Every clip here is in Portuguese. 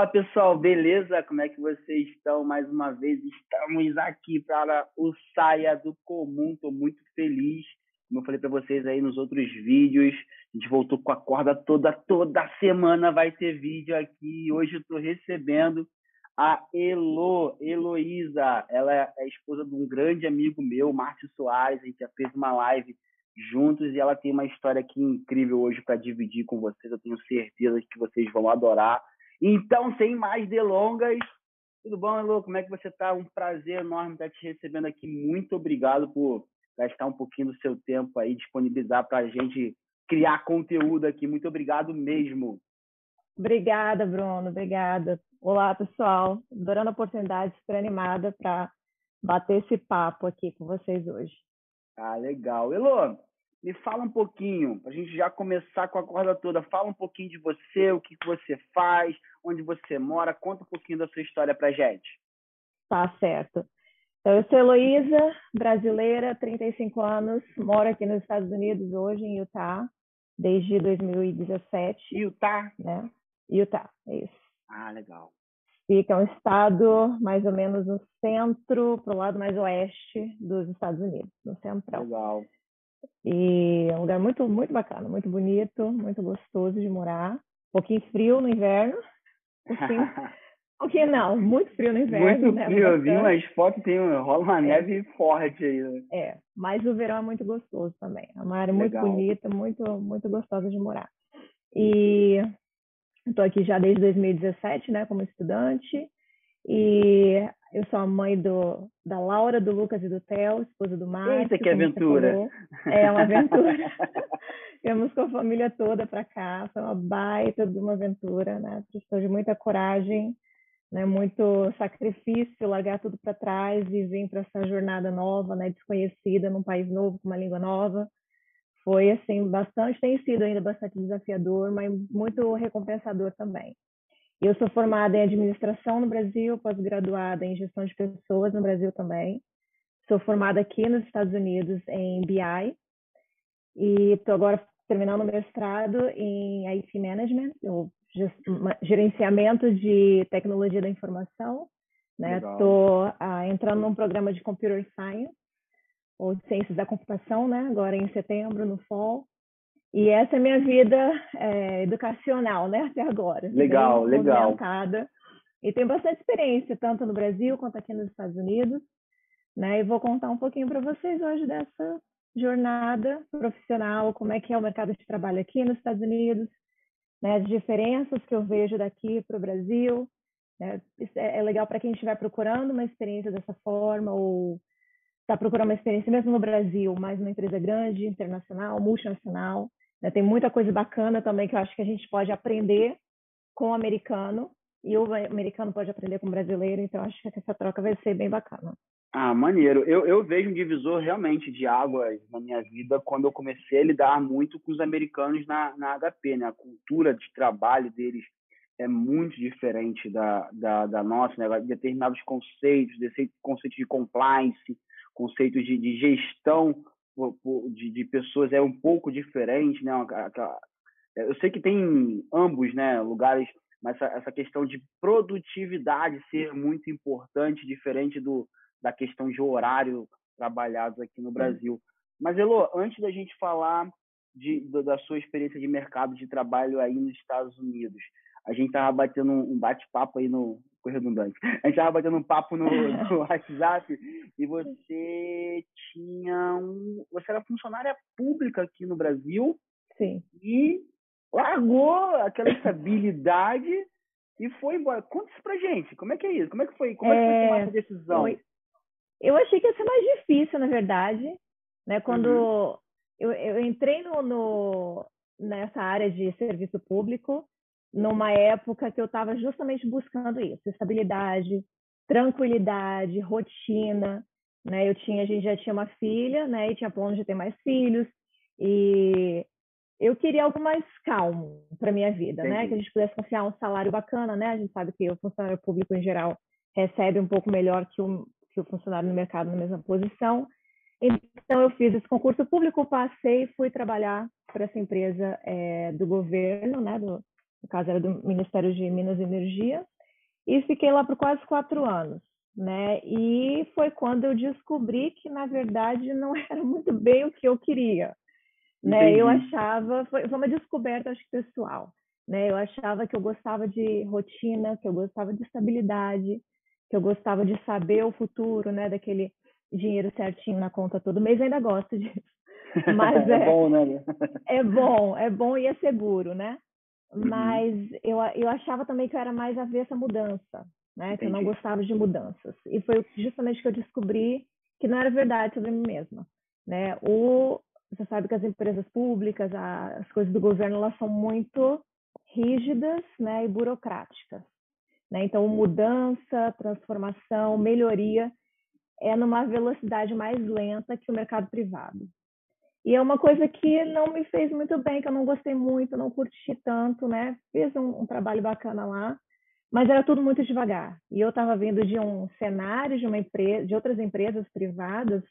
Fala pessoal, beleza? Como é que vocês estão? Mais uma vez estamos aqui para o Saia do Comum. Estou muito feliz. Como eu falei para vocês aí nos outros vídeos, a gente voltou com a corda toda, toda semana vai ter vídeo aqui. Hoje eu estou recebendo a Elo, Heloísa. Ela é esposa de um grande amigo meu, Márcio Soares. A gente já fez uma live juntos e ela tem uma história aqui incrível hoje para dividir com vocês. Eu tenho certeza que vocês vão adorar. Então, sem mais delongas, tudo bom, Elô? Como é que você está? Um prazer enorme estar te recebendo aqui. Muito obrigado por gastar um pouquinho do seu tempo aí, disponibilizar para a gente criar conteúdo aqui. Muito obrigado mesmo. Obrigada, Bruno. Obrigada. Olá, pessoal. Adorando a oportunidade, super animada para bater esse papo aqui com vocês hoje. Ah, legal. Elô, me fala um pouquinho, para a gente já começar com a corda toda. Fala um pouquinho de você, o que, que você faz, onde você mora. Conta um pouquinho da sua história para gente. Tá certo. Então, eu sou Heloísa, brasileira, 35 anos, moro aqui nos Estados Unidos hoje, em Utah, desde 2017. Utah? Né? Utah, é isso. Ah, legal. Fica um estado mais ou menos no centro, para o lado mais oeste dos Estados Unidos, no central. Legal. E é um lugar muito, muito bacana, muito bonito, muito gostoso de morar. Um pouquinho frio no inverno. Um pouquinho, pouquinho não, muito frio no inverno. Muito né? frio, eu vi umas fotos, tem, rola uma é. neve forte aí. Né? É, mas o verão é muito gostoso também. É uma área muito Legal. bonita, muito, muito gostosa de morar. E estou aqui já desde 2017, né, como estudante. E eu sou a mãe do, da Laura, do Lucas e do Theo, esposa do Márcio. Eita, que aventura! É uma aventura. Viemos com a família toda para cá, foi uma baita de uma aventura, né? Precisou de muita coragem, né? muito sacrifício, largar tudo para trás e vir para essa jornada nova, né? desconhecida, num país novo, com uma língua nova. Foi, assim, bastante, tem sido ainda bastante desafiador, mas muito recompensador também. Eu sou formada em administração no Brasil, pós-graduada em gestão de pessoas no Brasil também. Sou formada aqui nos Estados Unidos em BI e estou agora terminando o mestrado em IT Management, ou gerenciamento de tecnologia da informação. Estou né? ah, entrando num programa de Computer Science, ou Ciências da Computação, né? agora em setembro, no fall. E essa é a minha vida é, educacional, né, até agora. Legal, Bem legal. E tenho bastante experiência, tanto no Brasil quanto aqui nos Estados Unidos. Né? E vou contar um pouquinho para vocês hoje dessa jornada profissional, como é que é o mercado de trabalho aqui nos Estados Unidos, né? as diferenças que eu vejo daqui para o Brasil. Né? É, é legal para quem estiver procurando uma experiência dessa forma ou está procurando uma experiência mesmo no Brasil, mas numa empresa grande, internacional, multinacional. Né? Tem muita coisa bacana também que eu acho que a gente pode aprender com o americano e o americano pode aprender com o brasileiro, então acho que essa troca vai ser bem bacana. Ah, maneiro. Eu, eu vejo um divisor realmente de águas na minha vida quando eu comecei a lidar muito com os americanos na, na HP, né? A cultura de trabalho deles é muito diferente da, da, da nossa, né? Determinados conceitos, conceitos de compliance, conceitos de, de gestão de, de, pessoas é um pouco diferente, né? Eu sei que tem ambos, né, lugares, mas essa, questão de produtividade ser muito importante, diferente do da questão de horário trabalhado aqui no Brasil. Mas Elo, antes da gente falar de, da sua experiência de mercado de trabalho aí nos Estados Unidos, a gente estava batendo um bate-papo aí no, ficou redundante. A gente estava batendo um papo no, no, WhatsApp e você tinha um. Você era funcionária pública aqui no Brasil. Sim. E largou aquela estabilidade e foi embora. Conta isso pra gente. Como é que é isso? Como é que foi? Como é, é que foi tomar essa decisão? Foi. Eu achei que ia ser mais difícil, na verdade. Né? Quando uhum. eu, eu entrei no, no, nessa área de serviço público, numa época que eu estava justamente buscando isso, estabilidade, tranquilidade, rotina, né? Eu tinha, a gente já tinha uma filha, né? E tinha plano de ter mais filhos e eu queria algo mais calmo para minha vida, Entendi. né? Que a gente pudesse confiar um salário bacana, né? A gente sabe que o funcionário público em geral recebe um pouco melhor que o, que o funcionário no mercado na mesma posição. Então eu fiz esse concurso público, passei, fui trabalhar para essa empresa é, do governo, né? Do, no caso era do Ministério de Minas e Energia, e fiquei lá por quase quatro anos, né? E foi quando eu descobri que, na verdade, não era muito bem o que eu queria, né? Eu achava, foi, foi uma descoberta, acho que pessoal, né? Eu achava que eu gostava de rotina, que eu gostava de estabilidade, que eu gostava de saber o futuro, né? Daquele dinheiro certinho na conta todo mês, ainda gosto disso. Mas é, é bom, né? é bom, é bom e é seguro, né? Uhum. Mas eu, eu achava também que eu era mais avessa à mudança, né? Entendi. Que eu não gostava de mudanças. E foi justamente que eu descobri que não era verdade sobre mim mesma, né? O, você sabe que as empresas públicas, as coisas do governo, elas são muito rígidas, né? E burocráticas. Né? Então, mudança, transformação, melhoria é numa velocidade mais lenta que o mercado privado. E é uma coisa que não me fez muito bem, que eu não gostei muito, não curti tanto, né? Fiz um, um trabalho bacana lá, mas era tudo muito devagar. E eu estava vindo de um cenário de uma empresa, de outras empresas privadas,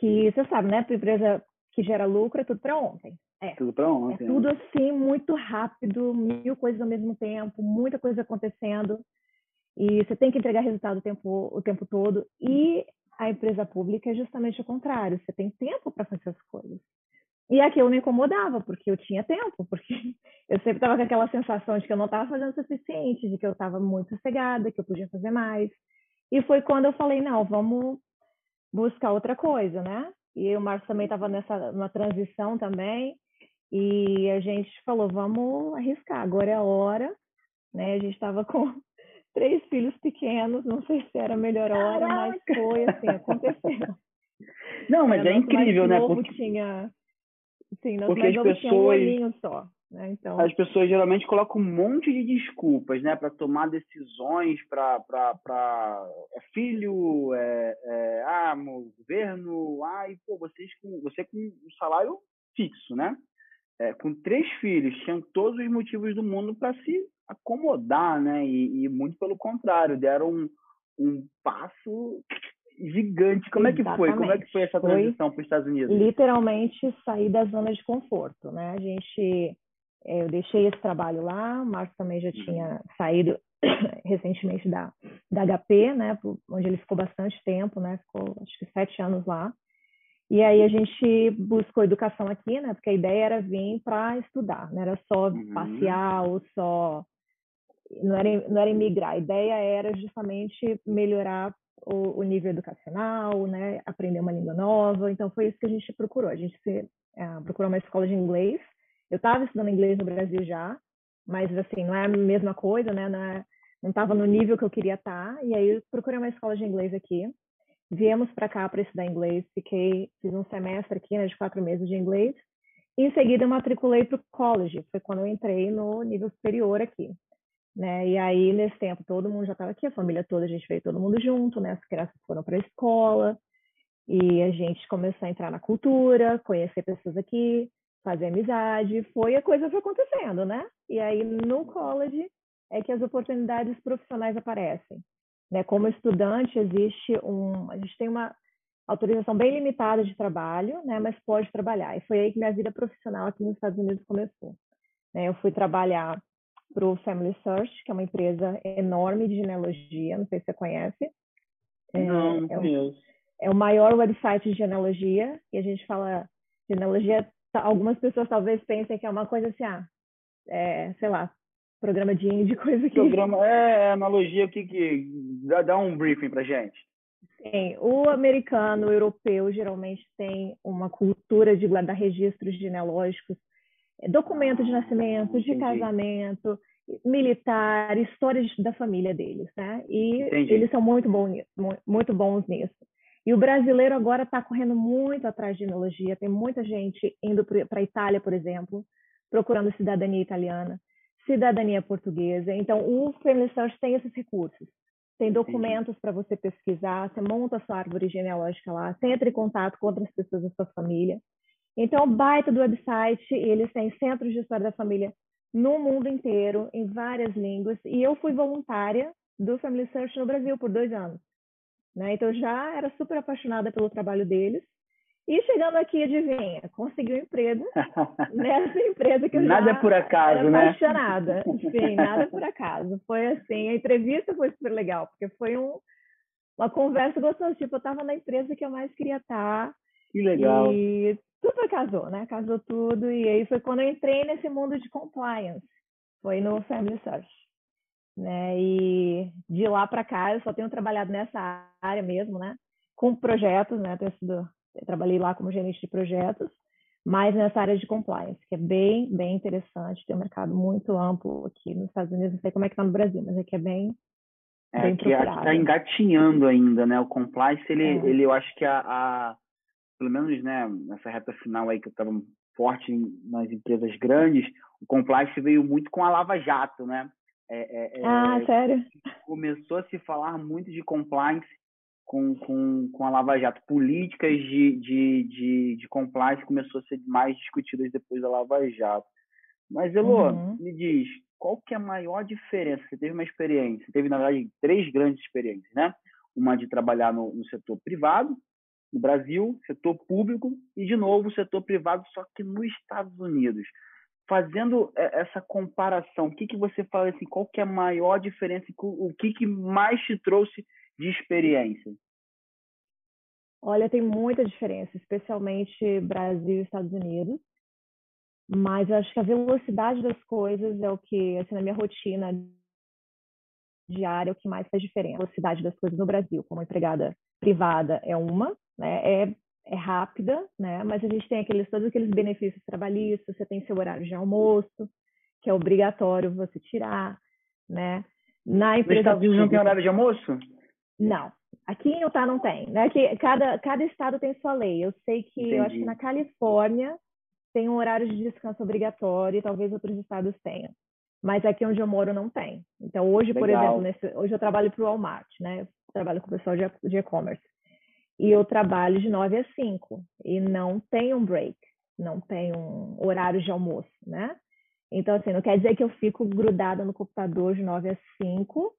que você sabe, né? Empresa que gera lucro é tudo para ontem. É. Tudo para ontem. É tudo assim, muito rápido, mil coisas ao mesmo tempo, muita coisa acontecendo. E você tem que entregar resultado o tempo, o tempo todo. E a empresa pública é justamente o contrário. Você tem tempo para fazer as coisas. E aqui eu me incomodava, porque eu tinha tempo, porque eu sempre estava com aquela sensação de que eu não estava fazendo o suficiente, de que eu estava muito sossegada, que eu podia fazer mais. E foi quando eu falei, não, vamos buscar outra coisa, né? E o Marcos também estava nessa uma transição também, e a gente falou, vamos arriscar, agora é a hora, né? A gente estava com três filhos pequenos, não sei se era a melhor hora, Caraca. mas foi assim, aconteceu. Não, mas é, é incrível, né? Porque tinha, sim, porque as pessoas tinha um só. Né? Então... As pessoas geralmente colocam um monte de desculpas, né, para tomar decisões, para é filho, é, é, ah, governo, ai, pô, vocês com você com um salário fixo, né? É, com três filhos, tinham todos os motivos do mundo para se acomodar, né? E, e, muito pelo contrário, deram um, um passo gigante. Como Exatamente. é que foi? Como é que foi essa transição para os Estados Unidos? Literalmente sair da zona de conforto, né? A gente, é, eu deixei esse trabalho lá, o Marcos também já tinha uhum. saído recentemente da, da HP, né? Onde ele ficou bastante tempo, né? Ficou acho que sete anos lá. E aí a gente buscou educação aqui, né? Porque a ideia era vir para estudar, não era só uhum. passear ou só não era, não era imigrar, a ideia era justamente melhorar o, o, nível educacional, né, aprender uma língua nova, então foi isso que a gente procurou, a gente se, uh, procurou uma escola de inglês, eu estava estudando inglês no Brasil já, mas assim, não é a mesma coisa, né, não estava é, no nível que eu queria estar, tá, e aí eu procurei uma escola de inglês aqui, viemos para cá para estudar inglês, fiquei, fiz um semestre aqui, né, de quatro meses de inglês, em seguida eu matriculei para o college, foi quando eu entrei no nível superior aqui né? E aí, nesse tempo, todo mundo já estava aqui, a família toda, a gente veio todo mundo junto, né? As crianças foram para a escola e a gente começou a entrar na cultura, conhecer pessoas aqui, fazer amizade, foi a coisa foi acontecendo, né? E aí, no college, é que as oportunidades profissionais aparecem. Né? Como estudante, existe um... A gente tem uma autorização bem limitada de trabalho, né? Mas pode trabalhar. E foi aí que minha vida profissional aqui nos Estados Unidos começou. Né? Eu fui trabalhar para o Family Search, que é uma empresa enorme de genealogia, não sei se você conhece. É, não, não é, conheço. É o maior website de genealogia, e a gente fala genealogia, algumas pessoas talvez pensem que é uma coisa assim, ah, é, sei lá, programa de índio, coisa que... Programa, é, é analogia, o que que... Dá, dá um briefing para gente. Sim, o americano, o europeu, geralmente tem uma cultura de guardar registros genealógicos documento de nascimento, de casamento, militar, histórias da família deles, né? E Entendi. eles são muito bons, muito bons nisso. E o brasileiro agora está correndo muito atrás de genealogia. Tem muita gente indo para a Itália, por exemplo, procurando cidadania italiana, cidadania portuguesa. Então, o Family Search tem esses recursos. Tem documentos para você pesquisar, você monta a sua árvore genealógica lá, você entra em contato com outras pessoas da sua família. Então, baita do website, eles têm centros de história da família no mundo inteiro, em várias línguas, e eu fui voluntária do Family Search no Brasil por dois anos. Né? Então, já era super apaixonada pelo trabalho deles, E chegando aqui, adivinha, consegui um emprego nessa empresa que eu nada já é por acaso, era né? apaixonada. Sim, nada é por acaso. Foi assim, a entrevista foi super legal, porque foi um, uma conversa gostosa. Tipo, eu estava na empresa que eu mais queria estar. Que legal. E tudo casou, né? Casou tudo. E aí foi quando eu entrei nesse mundo de compliance. Foi no Family Search. Né? E de lá para cá eu só tenho trabalhado nessa área mesmo, né? Com projetos, né? Tenho sido trabalhei lá como gerente de projetos, mas nessa área de compliance, que é bem, bem interessante, tem um mercado muito amplo aqui nos Estados Unidos, não sei como é que está no Brasil, mas aqui é bem, é, bem que está engatinhando ainda, né? O compliance, ele, É. ele eu acho que a, a- pelo menos, né, nessa reta final aí que eu estava forte nas empresas grandes, o compliance veio muito com a Lava Jato, né? É, é, é, Ah, sério? começou a se falar muito de compliance com, com, com a Lava Jato. Políticas de, de, de, de compliance começou a ser mais discutidas depois da Lava Jato. Mas, Elô, Uhum. me diz, qual que é a maior diferença? Você teve uma experiência, teve, na verdade, três grandes experiências, né? Uma de trabalhar no, no setor privado, no Brasil, setor público, e, de novo, setor privado, só que nos Estados Unidos fazendo é, essa comparação, o que, que você fala assim, qual que é a maior diferença, o que, que mais te trouxe de experiência? Olha, tem muita diferença, especialmente Brasil e Estados Unidos. Mas eu acho que a velocidade das coisas é o que, assim, na minha rotina diária, é o que mais faz diferença. A velocidade das coisas no Brasil, como empregada privada, é uma, né? É, é rápida, né? Mas a gente tem aqueles, todos aqueles benefícios trabalhistas, você tem seu horário de almoço, que é obrigatório você tirar, né? Na empresa Estados Unidos não tem horário de almoço? não. Aqui em Utah não tem, né? Que cada, cada estado tem sua lei. Eu sei que, eu acho Entendi. que na Califórnia tem um horário de descanso obrigatório e talvez outros estados tenham. Mas aqui onde eu moro não tem. Então hoje, por Legal. exemplo, nesse, hoje eu trabalho para o Walmart, né? Trabalho com o pessoal de e-commerce. E eu trabalho de 9 às 5 e não tem um break, não tem um horário de almoço, né? Então, assim, não quer dizer que eu fico grudada no computador de 9 às 5,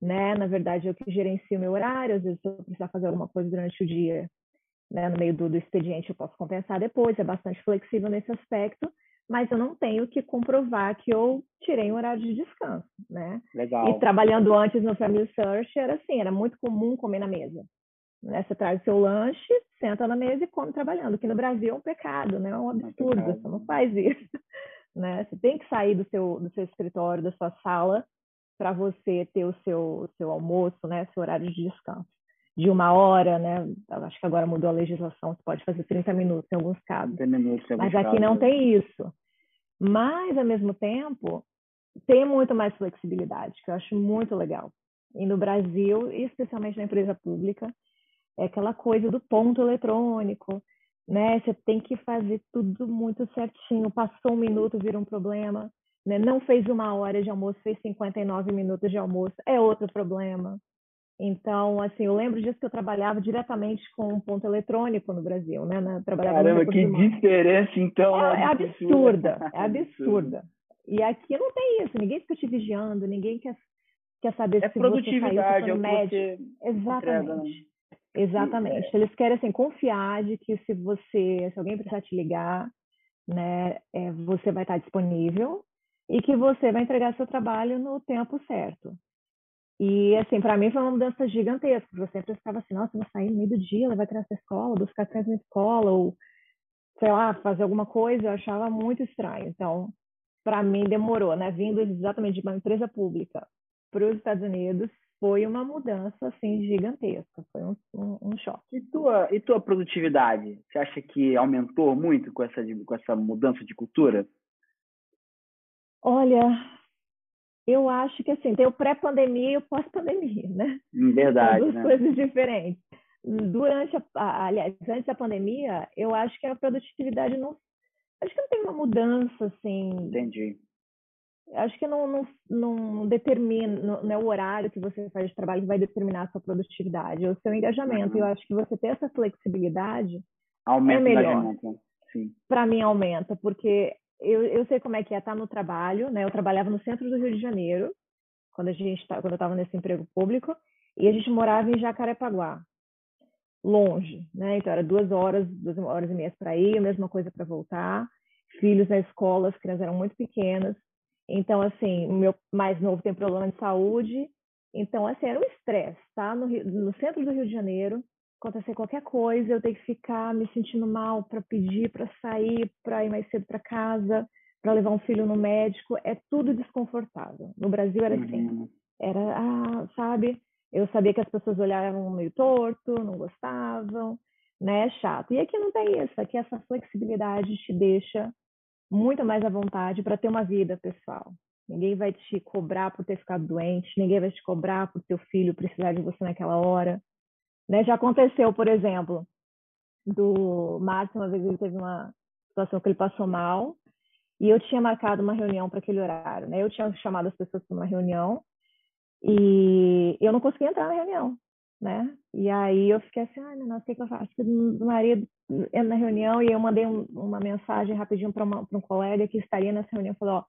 né? Na verdade, eu que gerencio meu horário, às vezes se eu precisar fazer alguma coisa durante o dia, né, no meio do, do expediente, eu posso compensar depois, é bastante flexível nesse aspecto, mas eu não tenho que comprovar que eu tirei um horário de descanso, né? Legal. E trabalhando antes no Family Search, era assim, era muito comum comer na mesa. Né? Você traz o seu lanche, senta na mesa e come trabalhando, que no Brasil é um pecado, né? É um absurdo, pecado. você não faz isso. Né? Você tem que sair do seu, do seu escritório, da sua sala, para você ter o seu, seu almoço, né? Seu horário de descanso. De uma hora, né? Acho que agora mudou a legislação, você pode fazer 30 minutos em alguns casos. 30 minutos. em Mas alguns aqui não casos. tem isso. Mas, ao mesmo tempo, tem muito mais flexibilidade, que eu acho muito legal. E no Brasil, especialmente na empresa pública, é aquela coisa do ponto eletrônico, né? Você tem que fazer tudo muito certinho. Passou um minuto, vira um problema. Né? Não fez uma hora de almoço, fez 59 minutos de almoço, é outro problema. Então, assim, eu lembro disso que eu trabalhava diretamente com um ponto eletrônico no Brasil, né? Na- Trabalhava Caramba, que diferença, então. É, é absurda, é absurda. E aqui não tem isso, ninguém fica te vigiando, ninguém quer, quer saber É se você saiu, produtividade, se é médico. você entrega. né? Exatamente. Exatamente. Eles querem assim confiar de que se você, se alguém precisar te ligar, né, é, você vai estar disponível e que você vai entregar seu trabalho no tempo certo. E assim, para mim foi uma mudança gigantesca, porque eu sempre estava assim, nossa, eu vou sair no meio do dia, levar criança à escola, buscar criança na escola, ou sei lá, fazer alguma coisa, eu achava muito estranho. Então, para mim demorou, né? Vindo exatamente de uma empresa pública para os Estados Unidos, foi uma mudança assim gigantesca, foi um, um, um choque. E tua, e tua produtividade? Você acha que aumentou muito com essa, com essa mudança de cultura? Olha, eu acho que assim, tem o pré-pandemia e o pós-pandemia, né? Em verdade, São duas né? coisas diferentes. Durante a, aliás, antes da pandemia, eu acho que a produtividade não, acho que não tem uma mudança assim, Entendi. acho que não, não, não determina, não, não é o horário que você faz de trabalho que vai determinar a sua produtividade, é o seu engajamento. Uhum. Eu acho que você ter essa flexibilidade, Aumenta É melhor. para mim, aumenta, porque eu, eu sei como é que é estar no trabalho, né? Eu trabalhava no centro do Rio de Janeiro, quando, a gente, tá- quando eu estava nesse emprego público, e a gente morava em Jacarepaguá. longe, né? Então era duas horas, duas horas e meia para ir, a mesma coisa para voltar. Filhos na escola, as crianças eram muito pequenas. Então, assim, o meu mais novo tem problema de saúde. Então, assim, era um estresse, tá? No, Rio, no centro do Rio de Janeiro, acontecer qualquer coisa, eu tenho que ficar me sentindo mal para pedir para sair, para ir mais cedo para casa, para levar um filho no médico, é tudo desconfortável. No Brasil era assim, uhum. era, ah, sabe? Eu sabia que as pessoas olhavam meio torto, não gostavam, né? É chato. E aqui não tem isso, aqui essa flexibilidade te deixa muito mais à vontade para ter uma vida pessoal. Ninguém vai te cobrar por ter ficado doente, ninguém vai te cobrar por teu filho precisar de você naquela hora. Né? Já aconteceu, por exemplo, do Márcio, uma vez ele teve uma situação que ele passou mal e eu tinha marcado uma reunião para aquele horário. Né? Eu tinha chamado as pessoas para uma reunião e eu não conseguia entrar na reunião. Né? E aí eu fiquei assim, ai, nossa, o que, eu faço? Que o marido entra na reunião e eu mandei um, uma mensagem rapidinho para um colega que estaria nessa reunião, falou, ó,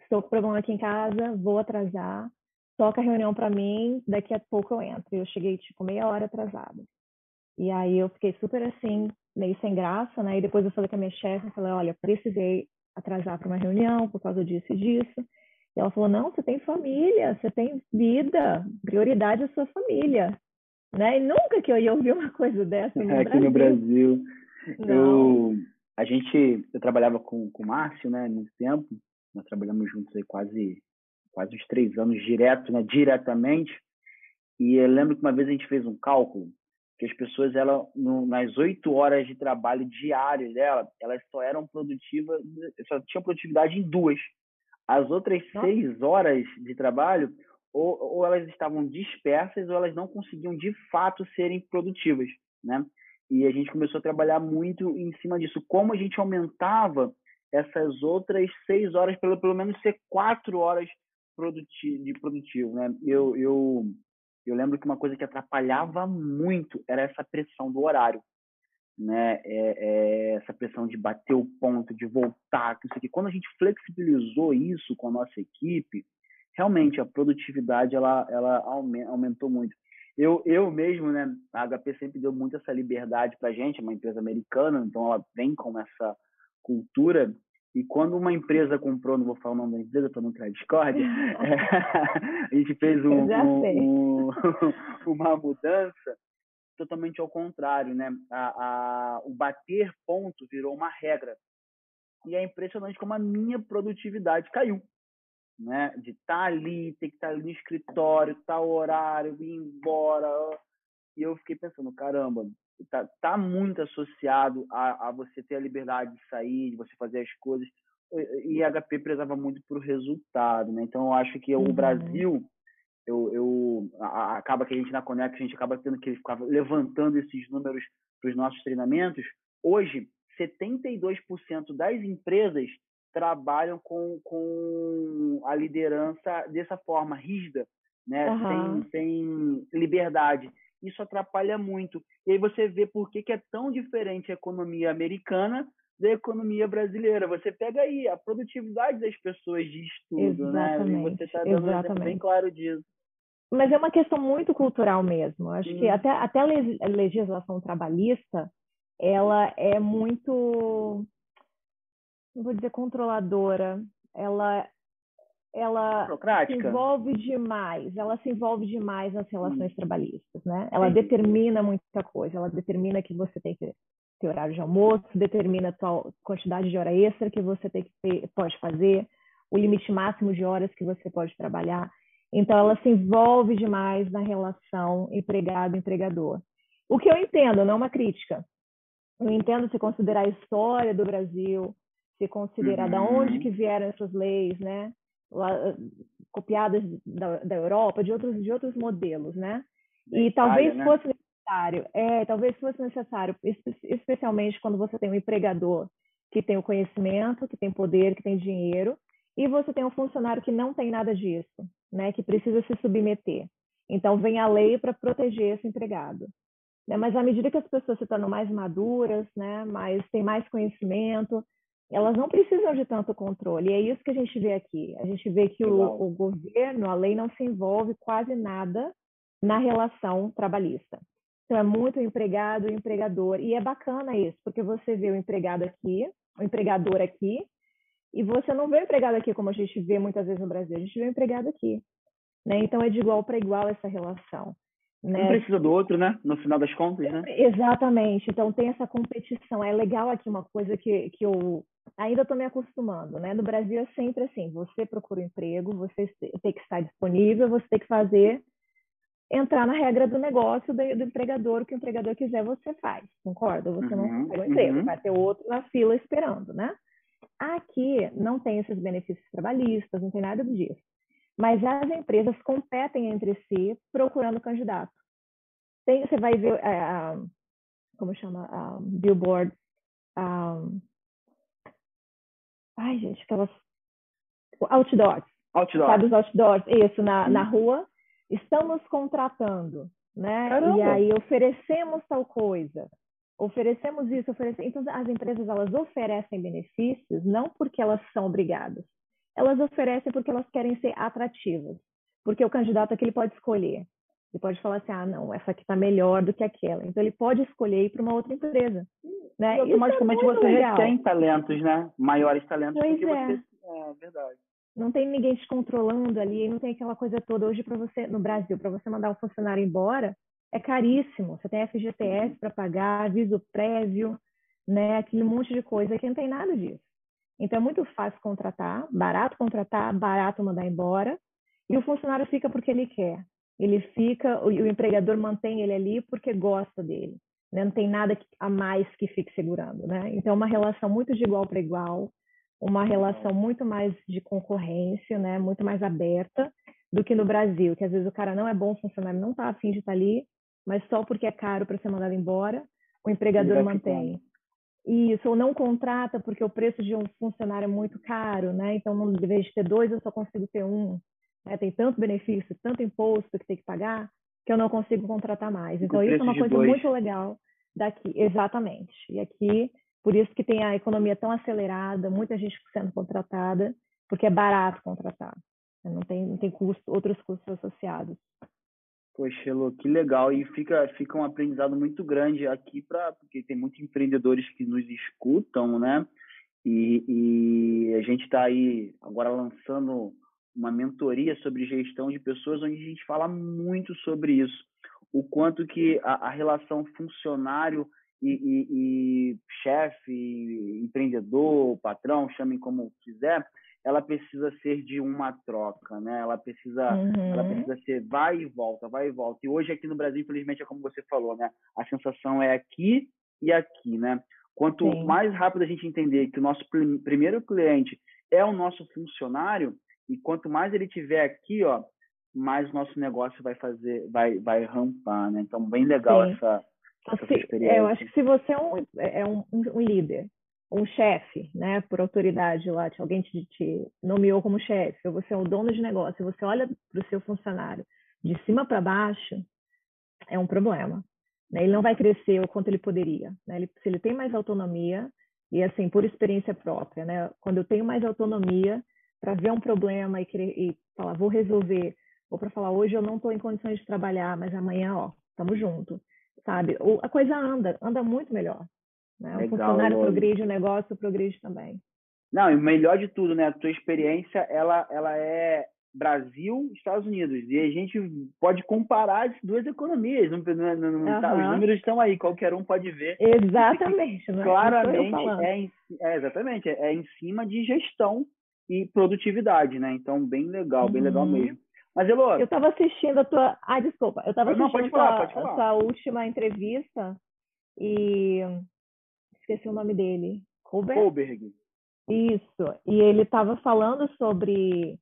estou com problema aqui em casa, vou atrasar, toca a reunião para mim, daqui a pouco eu entro. Eu cheguei, tipo, meia hora atrasada. E aí eu fiquei super assim, meio sem graça, né? E depois eu falei com a minha chefe, falei, olha, precisei atrasar para uma reunião por causa disso e disso. E ela falou, não, você tem família, você tem vida, prioridade é a sua família. Né? E nunca que eu ia ouvir uma coisa dessa no é, Aqui Brasil. no Brasil, eu, a gente, eu trabalhava com, com o Márcio, né, muito tempo, nós trabalhamos juntos aí quase quase uns três anos direto, né, diretamente. E eu lembro que uma vez a gente fez um cálculo que as pessoas, ela, no, nas oito horas de trabalho diário dela, elas só eram produtivas, só tinham produtividade em duas. As outras seis horas de trabalho, ou, ou elas estavam dispersas, ou elas não conseguiam de fato serem produtivas, né? E a gente começou a trabalhar muito em cima disso. Como a gente aumentava essas outras seis horas, pelo, pelo menos ser quatro horas produtivo, de produtivo, né? Eu, eu, eu lembro que uma coisa que atrapalhava muito era essa pressão do horário, né? É, é essa pressão de bater o ponto, de voltar, isso aqui. Quando a gente flexibilizou isso com a nossa equipe, realmente a produtividade ela, ela aumentou muito. Eu, eu mesmo, né? A HP sempre deu muito essa liberdade para gente, é uma empresa americana, então ela vem com essa cultura e quando uma empresa comprou, não vou falar o nome da empresa para não criar discórdia, é, a gente fez um, um, um, uma mudança totalmente ao contrário, né? A, a, o bater ponto virou uma regra. E é impressionante como a minha produtividade caiu. Né? De estar tá ali, ter que estar tá ali no escritório, tal horário, ir embora. E eu fiquei pensando, caramba, tá, tá muito associado a, a você ter a liberdade de sair, de você fazer as coisas. E a HP prezava muito por resultado, né? Então, eu acho que uhum. o Brasil, eu, eu a, acaba que a gente na Conect, a gente acaba tendo que ficar levantando esses números para os nossos treinamentos. Hoje, 72% das empresas trabalham com, com a liderança dessa forma rígida, né? Uhum. Sem, sem liberdade isso atrapalha muito. E aí você vê por que, que é tão diferente a economia americana da economia brasileira. Você pega aí a produtividade das pessoas de estudo, exatamente, né? E você está dando exatamente. exemplo bem claro disso. Mas é uma questão muito cultural mesmo. Acho Sim. que até, até a legislação trabalhista, ela é muito, não vou dizer controladora, ela ela se envolve demais, ela se envolve demais nas relações hum. trabalhistas, né? Ela Sim. determina muita coisa, ela determina que você tem que ter horário de almoço, determina a tua quantidade de hora extra que você tem que ter, pode fazer, o limite máximo de horas que você pode trabalhar. Então, ela se envolve demais na relação empregado-empregador. O que eu entendo, não é uma crítica. Eu entendo se considerar a história do Brasil, se considerar uhum. da onde que vieram essas leis, né? Lá, copiadas da, da Europa, de outros, de outros modelos, né? e talvez né? fosse necessário, é, talvez fosse necessário, especialmente quando você tem um empregador que tem o conhecimento, que tem poder, que tem dinheiro, e você tem um funcionário que não tem nada disso, né? Que precisa se submeter. Então vem a lei para proteger esse empregado. Né? Mas à medida que as pessoas se tornam mais maduras, né? Mais têm mais conhecimento, elas não precisam de tanto controle. E é isso que a gente vê aqui. A gente vê que o, o, governo, a lei não se envolve quase nada na relação trabalhista. Então é muito empregado e empregador. E é bacana isso, porque você vê o empregado aqui, o empregador aqui, e você não vê o empregado aqui como a gente vê muitas vezes no Brasil, a gente vê o empregado aqui. Né? Então é de igual para igual essa relação. Né? Um precisa do outro, né? No final das contas, né? Exatamente. Então tem essa competição. É legal aqui uma coisa que, que eu ainda estou me acostumando, né? No Brasil é sempre assim: você procura um emprego, você tem que estar disponível, você tem que fazer entrar na regra do negócio do, do empregador, o que o empregador quiser, você faz, concorda? Você uhum, não consegue um emprego, uhum. vai ter outro na fila esperando, né? Aqui não tem esses benefícios trabalhistas, não tem nada disso. Mas as empresas competem entre si procurando candidato. Tem, você vai ver, uh, como chama, uh, billboard, um, ai gente, aquelas outdoors. Outdoor. Sabe os outdoors? Isso, na, na rua estamos contratando, né? Caramba. E aí oferecemos tal coisa, oferecemos isso, oferecemos. Então as empresas elas oferecem benefícios não porque elas são obrigadas, elas oferecem porque elas querem ser atrativas, porque o candidato aqui ele pode escolher. Ele pode falar assim, ah, não, essa aqui está melhor do que aquela. Então ele pode escolher ir para uma outra empresa, né? E automaticamente é você legal. retém talentos, né? Maiores talentos pois porque é. você é verdade não tem ninguém te controlando ali, não tem aquela coisa toda. Hoje, para você, no Brasil, para você mandar um funcionário embora, é caríssimo. Você tem FGTS para pagar, aviso prévio, né? Aquele monte de coisa que não tem nada disso. Então, é muito fácil contratar, barato contratar, barato mandar embora, e o funcionário fica porque ele quer. Ele fica, o, o empregador mantém ele ali porque gosta dele. Né? Não tem nada a mais que fique segurando, né? Então, é uma relação muito de igual para igual uma relação muito mais de concorrência, né, muito mais aberta do que no Brasil, que às vezes o cara não é bom funcionário, não está afim de estar tá ali, mas só porque é caro para ser mandado embora, o empregador mantém. Isso, ou não contrata porque o preço de um funcionário é muito caro, né? Então, não, vez de ter dois, eu só consigo ter um. Né? Tem tanto benefício, tanto imposto que tem que pagar, que eu não consigo contratar mais. Então, isso é uma coisa dois. muito legal daqui. Exatamente. E aqui por isso que tem a economia tão acelerada, muita gente sendo contratada, porque é barato contratar. Não tem, não tem custo, outros custos associados. Poxa, Elô, que legal. E fica, fica um aprendizado muito grande aqui, pra, porque tem muitos empreendedores que nos escutam, né? E, e a gente está aí agora lançando uma mentoria sobre gestão de pessoas, onde a gente fala muito sobre isso. O quanto que a, a relação funcionário e, e, e chefe, empreendedor, patrão, chamem como quiser, ela precisa ser de uma troca, né? Ela precisa, uhum. ela precisa ser vai e volta, vai e volta. E hoje aqui no Brasil, infelizmente, é como você falou, né? A sensação é aqui e aqui, né? Quanto Sim. mais rápido a gente entender que o nosso primeiro cliente é o nosso funcionário e quanto mais ele tiver aqui, ó, mais o nosso negócio vai fazer, vai, vai rampar, né? Então, bem legal Sim. essa se, é, eu acho que se você é um, é um, um líder, um chefe, né, por autoridade lá, alguém te, te nomeou como chefe, ou você é o dono de negócio, você olha para o seu funcionário de cima para baixo, é um problema. Né? Ele não vai crescer o quanto ele poderia. Né? Ele, se ele tem mais autonomia, e assim, por experiência própria, né? quando eu tenho mais autonomia para ver um problema e, querer, e falar, vou resolver, ou para falar, hoje eu não estou em condições de trabalhar, mas amanhã, ó, estamos juntos sabe? A coisa anda, anda muito melhor. Né? Legal, o funcionário Lô. progride, o negócio progride também. Não, e o melhor de tudo, né? A tua experiência, ela, ela é Brasil, Estados Unidos. E a gente pode comparar as duas economias. Não, não, não, uhum. tá, os números estão aí, qualquer um pode ver. Exatamente. É claramente, é, é, exatamente, é, é, em cima de gestão e produtividade, né? Então, bem legal, bem legal uhum. mesmo. Mas, Elô... Eu estava assistindo a tua... Ah, desculpa. Eu estava assistindo falar, a, tua, a tua última entrevista e... Esqueci o nome dele. Colberg? Colberg. Isso. E ele estava falando sobre...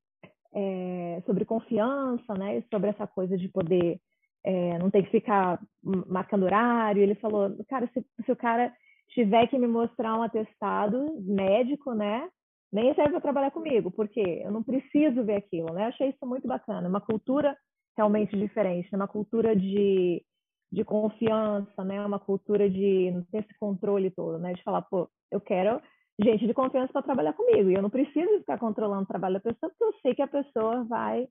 É, sobre confiança, né? E sobre essa coisa de poder... É, não ter que ficar marcando horário. Ele falou, cara, se, se o cara tiver que me mostrar um atestado médico, né? Nem serve para trabalhar comigo, porque eu não preciso ver aquilo, né? Eu achei isso muito bacana, uma cultura realmente diferente, né? uma cultura de, de confiança, né? Uma cultura de não ter esse controle todo, né? De falar, pô, eu quero gente de confiança para trabalhar comigo e eu não preciso ficar controlando o trabalho da pessoa, porque eu sei que a pessoa vai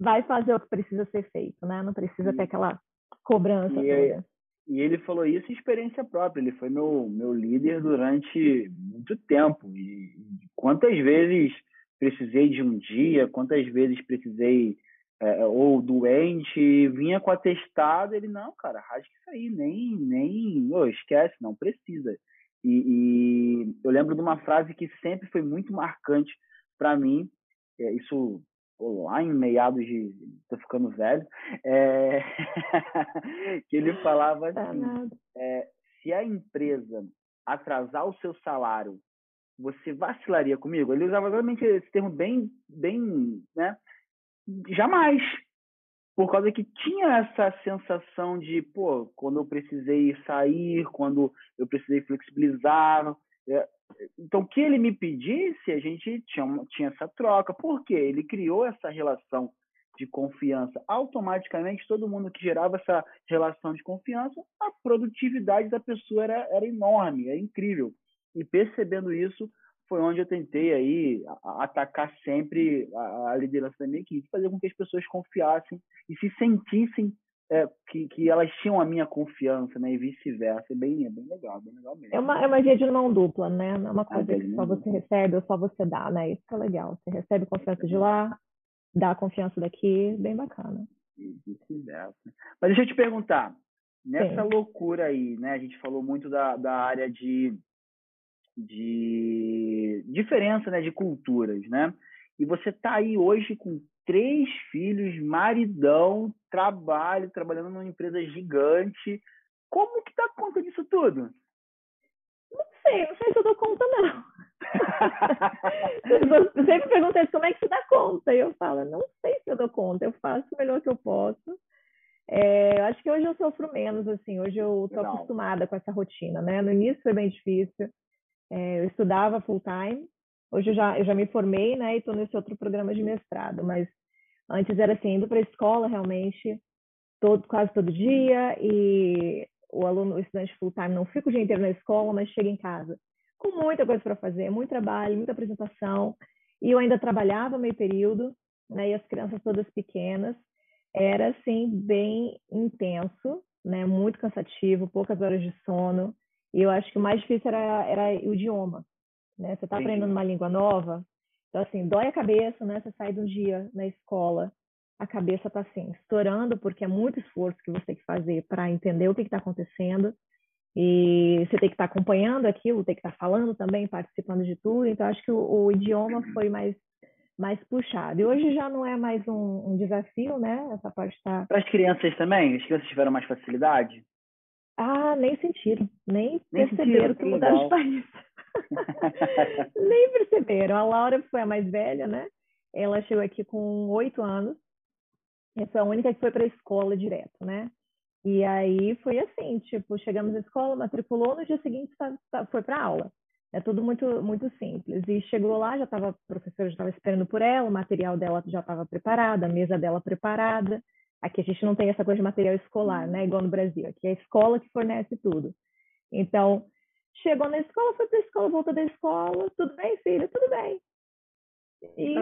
vai fazer o que precisa ser feito, né? Não precisa ter aquela cobrança e, toda. E ele falou isso em experiência própria. Ele foi meu, meu líder durante muito tempo. E quantas vezes precisei de um dia, quantas vezes precisei é, ou doente, vinha com atestado, ele, não, cara, rasga isso aí, nem, nem, oh, esquece, não precisa. E, e, eu lembro de uma frase que sempre foi muito marcante para mim, é, isso lá em meados de. tô ficando velho, é, que ele falava assim: é, se a empresa atrasar o seu salário, você vacilaria comigo? Ele usava exatamente esse termo bem, bem, né? Jamais. Por causa que tinha essa sensação de, pô, quando eu precisei sair, quando eu precisei flexibilizar, é, então, que ele me pedisse, a gente tinha, tinha essa troca. Por quê? Ele criou essa relação de confiança. Automaticamente, todo mundo que gerava essa relação de confiança, a produtividade da pessoa era, era enorme, é incrível. E percebendo isso, foi onde eu tentei aí atacar sempre a, a liderança da minha equipe, fazer com que as pessoas confiassem e se sentissem é, que, que elas tinham a minha confiança, né? E vice-versa. É bem, é bem legal, bem legal mesmo. É uma, é uma via de mão dupla, né? Não é uma coisa ah, que só você recebe ou só você dá, né? Isso que é legal. Você recebe confiança de lá, dá confiança daqui, bem bacana. E vice-versa. Mas deixa eu te perguntar, nessa Sim. loucura aí, né? A gente falou muito da, da área de, de diferença, né? De culturas, né? E você tá aí hoje com três filhos, maridão, trabalho, trabalhando numa empresa gigante. Como que dá conta disso tudo? Não sei, não sei se eu dou conta, não. eu sempre perguntam como é que você dá conta. E eu falo, não sei se eu dou conta, eu faço o melhor que eu posso. É, acho que hoje eu sofro menos, assim, hoje eu estou acostumada com essa rotina, né? No início foi bem difícil, é, eu estudava full time, hoje eu já, eu já me formei, né, e estou nesse outro programa de mestrado, mas Antes era assim, indo para a escola realmente, todo, quase todo dia, e o aluno, o estudante full time não fica o dia inteiro na escola, mas chega em casa com muita coisa para fazer, muito trabalho, muita apresentação. E eu ainda trabalhava meio período, né? E as crianças todas pequenas. Era assim bem intenso, né? Muito cansativo, poucas horas de sono. E eu acho que o mais difícil era, era o idioma, né? Você está aprendendo uma língua nova, então, assim, dói a cabeça, né? Você sai de um dia na escola, a cabeça tá assim, estourando, porque é muito esforço que você tem que fazer para entender o que está acontecendo. E você tem que estar tá acompanhando aquilo, tem que estar tá falando também, participando de tudo. Então, acho que o, o, idioma foi mais, mais puxado. E hoje já não é mais um, um desafio, né? Essa parte está. Para as crianças também? As crianças tiveram mais facilidade? Ah, nem sentiram, nem, nem perceberam sentiram, que mudaram de país. Nem perceberam. A Laura foi a mais velha, né? Ela chegou aqui com oito anos. E foi a única que foi para a escola direto, né? E aí foi assim, tipo, chegamos na escola, matriculou, no dia seguinte tá, tá, foi para aula. É tudo muito muito simples. E chegou lá, já estava, a professora já estava esperando por ela, o material dela já estava preparado, a mesa dela preparada. Aqui a gente não tem essa coisa de material escolar, né? Igual no Brasil. Aqui é a escola que fornece tudo. Então, Chegou na escola, foi para a escola, voltou da escola. Tudo bem, filho? Tudo bem. E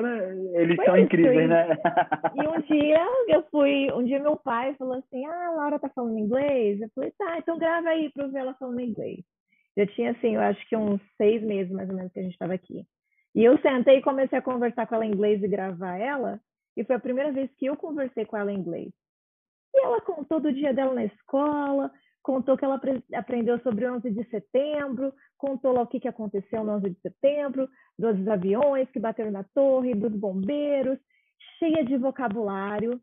Eles são incríveis, né? E um dia eu fui, um dia meu pai falou assim: Ah, a Laura tá falando inglês? Eu falei, tá, então grava aí para eu ver ela falando inglês. Já tinha, assim, eu acho que uns seis meses mais ou menos que a gente estava aqui. E eu sentei e comecei a conversar com ela em inglês e gravar ela. E foi a primeira vez que eu conversei com ela em inglês. E ela contou do dia dela na escola, contou que ela aprendeu sobre o 11 de setembro, contou lá o que, que aconteceu no 11 de setembro, dos aviões que bateram na torre, dos bombeiros, cheia de vocabulário.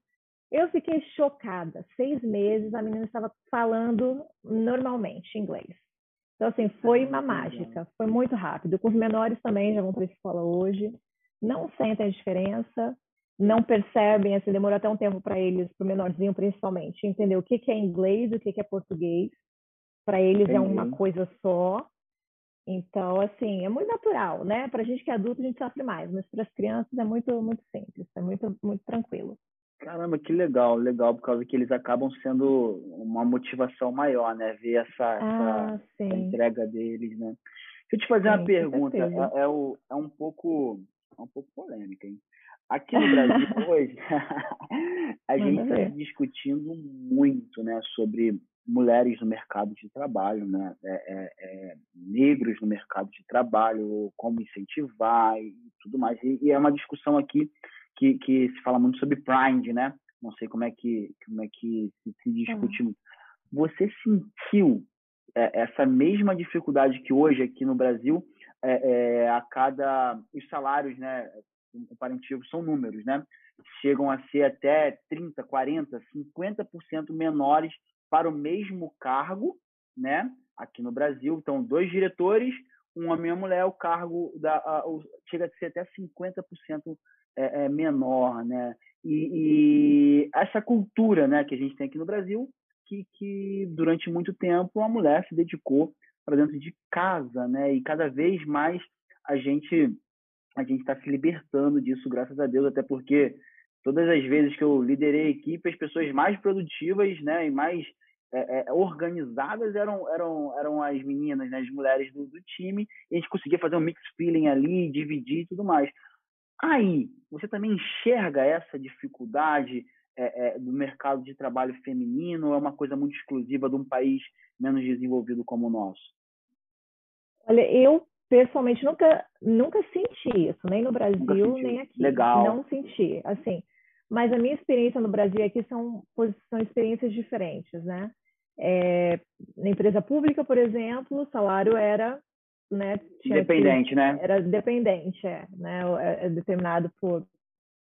Eu fiquei chocada. Seis meses, a menina estava falando normalmente inglês. Então, assim, foi uma mágica, foi muito rápido. Com os menores também já vão para a escola hoje, não sentem a diferença, não percebem, assim, demora até um tempo para eles, para o menorzinho principalmente, entender o que, que é inglês e o que, que é português. Para eles Entendi. é uma coisa só. Então, assim, é muito natural, né? Para a gente que é adulto, a gente sofre mais, mas para as crianças é muito, muito simples, é muito, muito tranquilo. Caramba, que legal, legal, por causa que eles acabam sendo uma motivação maior, né? Ver essa, ah, essa, essa entrega deles, né? Deixa eu te fazer sim, uma pergunta, é, é, o, é um pouco é um pouco polêmica, hein? Aqui no Brasil hoje, a gente está discutindo muito, né, sobre mulheres no mercado de trabalho, né, é, é, é, negros no mercado de trabalho, como incentivar e tudo mais. E, e, é uma discussão aqui que, que se fala muito sobre Pride, né? Não sei como é que como é que se, se discute muito. Você sentiu é, essa mesma dificuldade que hoje aqui no Brasil é, é, a cada os salários, né, comparativo são números, né? Chegam a ser até 30, 40, 50% menores para o mesmo cargo, né? Aqui no Brasil, então dois diretores, um homem e uma mulher, o cargo da a, o, chega a ser até 50% é, é, menor, né? E, e, essa cultura, né, que a gente tem aqui no Brasil, que, que durante muito tempo a mulher se dedicou para dentro de casa, né? E cada vez mais a gente a gente está se libertando disso, graças a Deus, até porque todas as vezes que eu liderei a equipe, as pessoas mais produtivas, né, e mais é, é, organizadas eram eram eram as meninas, né, as mulheres do, do time. E a gente conseguia fazer um mix feeling ali, dividir e tudo mais. Aí, você também enxerga essa dificuldade é, é, do mercado de trabalho feminino ou é uma coisa muito exclusiva de um país menos desenvolvido como o nosso? Olha, eu pessoalmente nunca nunca senti isso, nem no Brasil, nem aqui. Legal. Não senti, assim. Mas a minha experiência no Brasil e aqui são, são experiências diferentes, né? É, na empresa pública, por exemplo, o salário era né, dependente, que, né? Era dependente, é, né? É, é determinado por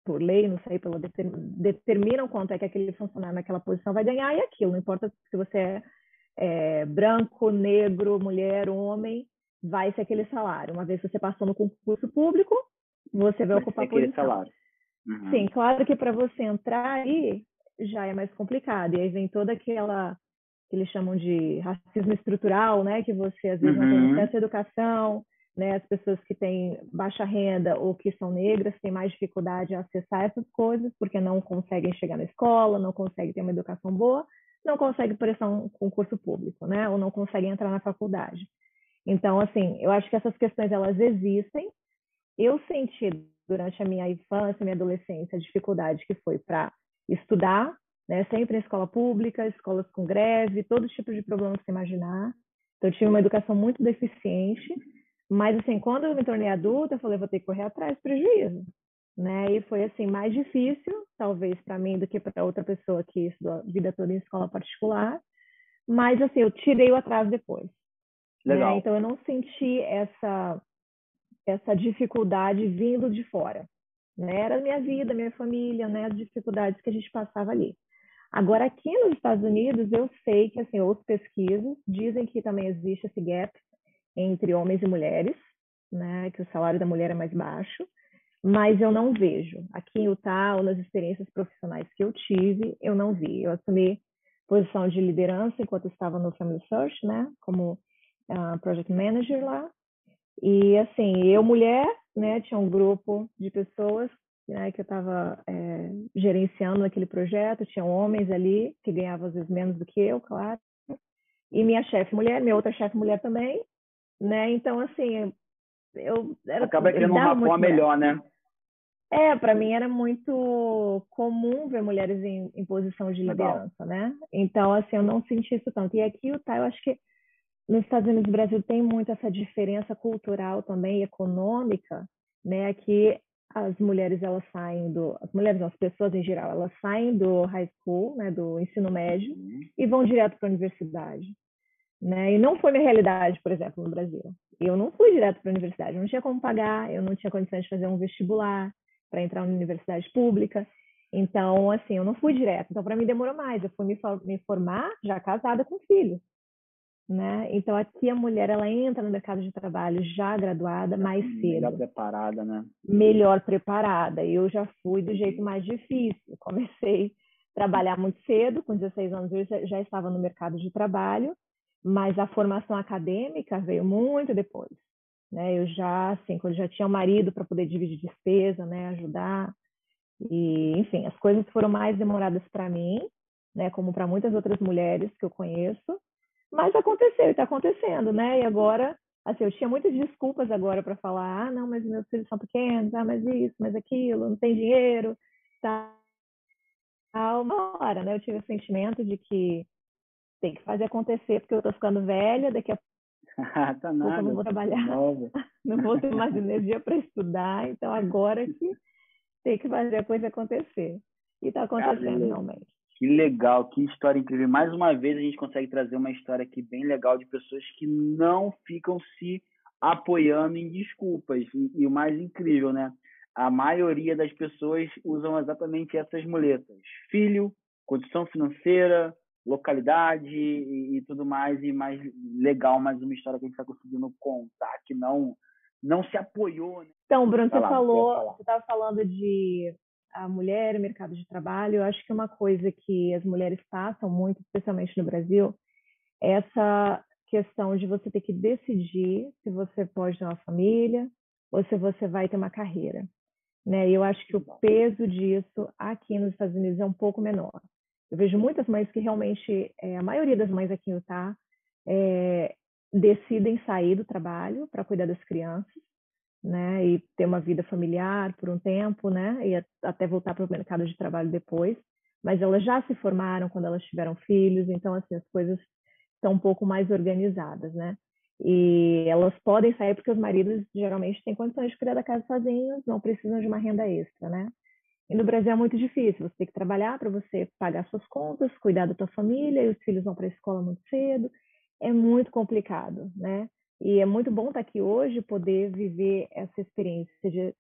por lei, não sei, pela determinam quanto é que aquele funcionário naquela posição vai ganhar e aquilo, não importa se você é, é branco, negro, mulher, homem, vai ser aquele salário. Uma vez que você passou no concurso público, você vai, vai ocupar aquele posição. salário. Uhum. Sim, claro que para você entrar aí já é mais complicado. E aí vem toda aquela que eles chamam de racismo estrutural, né? Que você às vezes uhum. não tem uhum. acesso à educação, né? As pessoas que têm baixa renda ou que são negras têm mais dificuldade a acessar essas coisas porque não conseguem chegar na escola, não conseguem ter uma educação boa, não conseguem prestar um concurso público, né? Ou não conseguem entrar na faculdade. Então, assim, eu acho que essas questões elas existem. Eu senti durante a minha infância, minha adolescência, a dificuldade que foi para estudar, né? Sempre em escola pública, escolas com greve, todo tipo de problema que você imaginar. Então, eu tive uma educação muito deficiente. Mas, assim, quando eu me tornei adulta, eu falei, vou ter que correr atrás do prejuízo. Né? E foi, assim, mais difícil, talvez, para mim do que para outra pessoa que estudou a vida toda em escola particular. Mas, assim, eu tirei o atraso depois. Legal. Né? Então eu não senti essa essa dificuldade vindo de fora. Né? Era a minha vida, minha família, né? as dificuldades que a gente passava ali. Agora, aqui nos Estados Unidos, eu sei que, assim, outras pesquisas dizem que também existe esse gap entre homens e mulheres, né? Que o salário da mulher é mais baixo, mas eu não vejo. Aqui em Utah, ou nas experiências profissionais que eu tive, eu não vi. Eu assumi posição de liderança enquanto estava no Family Search, né? Como uh, project manager lá. E assim, eu mulher, né, tinha um grupo de pessoas né, que eu estava é, gerenciando naquele projeto, tinha homens ali que ganhavam às vezes menos do que eu, claro. E minha chefe mulher, minha outra chefe mulher também, né? Então assim, eu era acaba criando uma rapport melhor, né? É, para mim era muito comum ver mulheres em, em posição de liderança, Legal. né? Então, assim, eu não senti isso tanto. E aqui o tá, eu acho que nos Estados Unidos e Brasil tem muito essa diferença cultural também econômica, né? Que as mulheres elas saem do, as mulheres, as pessoas em geral, elas saem do high school, né? Do ensino médio uhum. e vão direto para a universidade, né? E não foi minha realidade, por exemplo, no Brasil. Eu não fui direto para a universidade, eu não tinha como pagar, eu não tinha condições de fazer um vestibular para entrar na universidade pública. Então, assim, eu não fui direto. Então, para mim demorou mais. Eu fui me formar já casada com filhos. Né? Então aqui a mulher ela entra no mercado de trabalho já graduada mais cedo, melhor preparada, né? Melhor preparada. Eu já fui do jeito mais difícil. Comecei a trabalhar muito cedo, com 16 anos eu já estava no mercado de trabalho, mas a formação acadêmica veio muito depois, né? Eu já assim, quando já tinha um marido para poder dividir despesa, né, ajudar. E, enfim, as coisas foram mais demoradas para mim, né, como para muitas outras mulheres que eu conheço mas aconteceu e está acontecendo, né? E agora assim, eu tinha muitas desculpas agora para falar, ah, não, mas meus filhos são pequenos, ah, mas isso, mas aquilo, não tem dinheiro, tá. Uma hora, né? Eu tive o sentimento de que tem que fazer acontecer, porque eu tô ficando velha, daqui a tá nada, pouco eu não vou trabalhar, não vou ter mais energia para estudar, então agora que tem que fazer a coisa acontecer. E está acontecendo Caramba. realmente. Que legal, que história incrível. Mais uma vez a gente consegue trazer uma história aqui bem legal de pessoas que não ficam se apoiando em desculpas. E, e o mais incrível, né? A maioria das pessoas usam exatamente essas muletas: filho, condição financeira, localidade e, e, tudo mais. E mais legal, mais uma história que a gente está conseguindo contar que não não se apoiou. Né? Então, Bruno, você falou, você estava falando de a mulher e mercado de trabalho. Eu acho que uma coisa que as mulheres passam muito, especialmente no Brasil, é essa questão de você ter que decidir se você pode ter uma família ou se você vai ter uma carreira. Né? E eu acho que o peso disso aqui nos Estados Unidos é um pouco menor. Eu vejo muitas mães que realmente, é, a maioria das mães aqui em Utah, é, decidem sair do trabalho para cuidar das crianças, né, e ter uma vida familiar por um tempo, né, e até voltar para o mercado de trabalho depois. Mas elas já se formaram quando elas tiveram filhos, então assim as coisas estão um pouco mais organizadas, né? E elas podem sair porque os maridos geralmente têm condições de cuidar da casa sozinhos, não precisam de uma renda extra, né? E no Brasil é muito difícil, você tem que trabalhar para você pagar suas contas, cuidar da tua família, e os filhos vão para a escola muito cedo, é muito complicado, né? E é muito bom estar aqui hoje, poder viver essa experiência de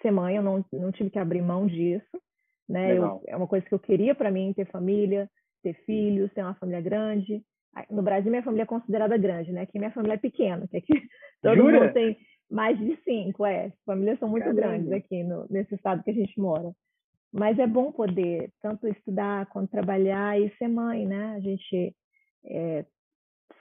ser mãe. Eu não, não tive que abrir mão disso, né? Eu, é uma coisa que eu queria para mim, ter família, ter filhos, ter uma família grande. No Brasil, minha família é considerada grande, né? Aqui minha família é pequena, que aqui todo Jura? mundo tem mais de cinco, é. As famílias são muito Caramba. grandes aqui no, nesse estado que a gente mora. Mas é bom poder tanto estudar quanto trabalhar e ser mãe, né? A gente é,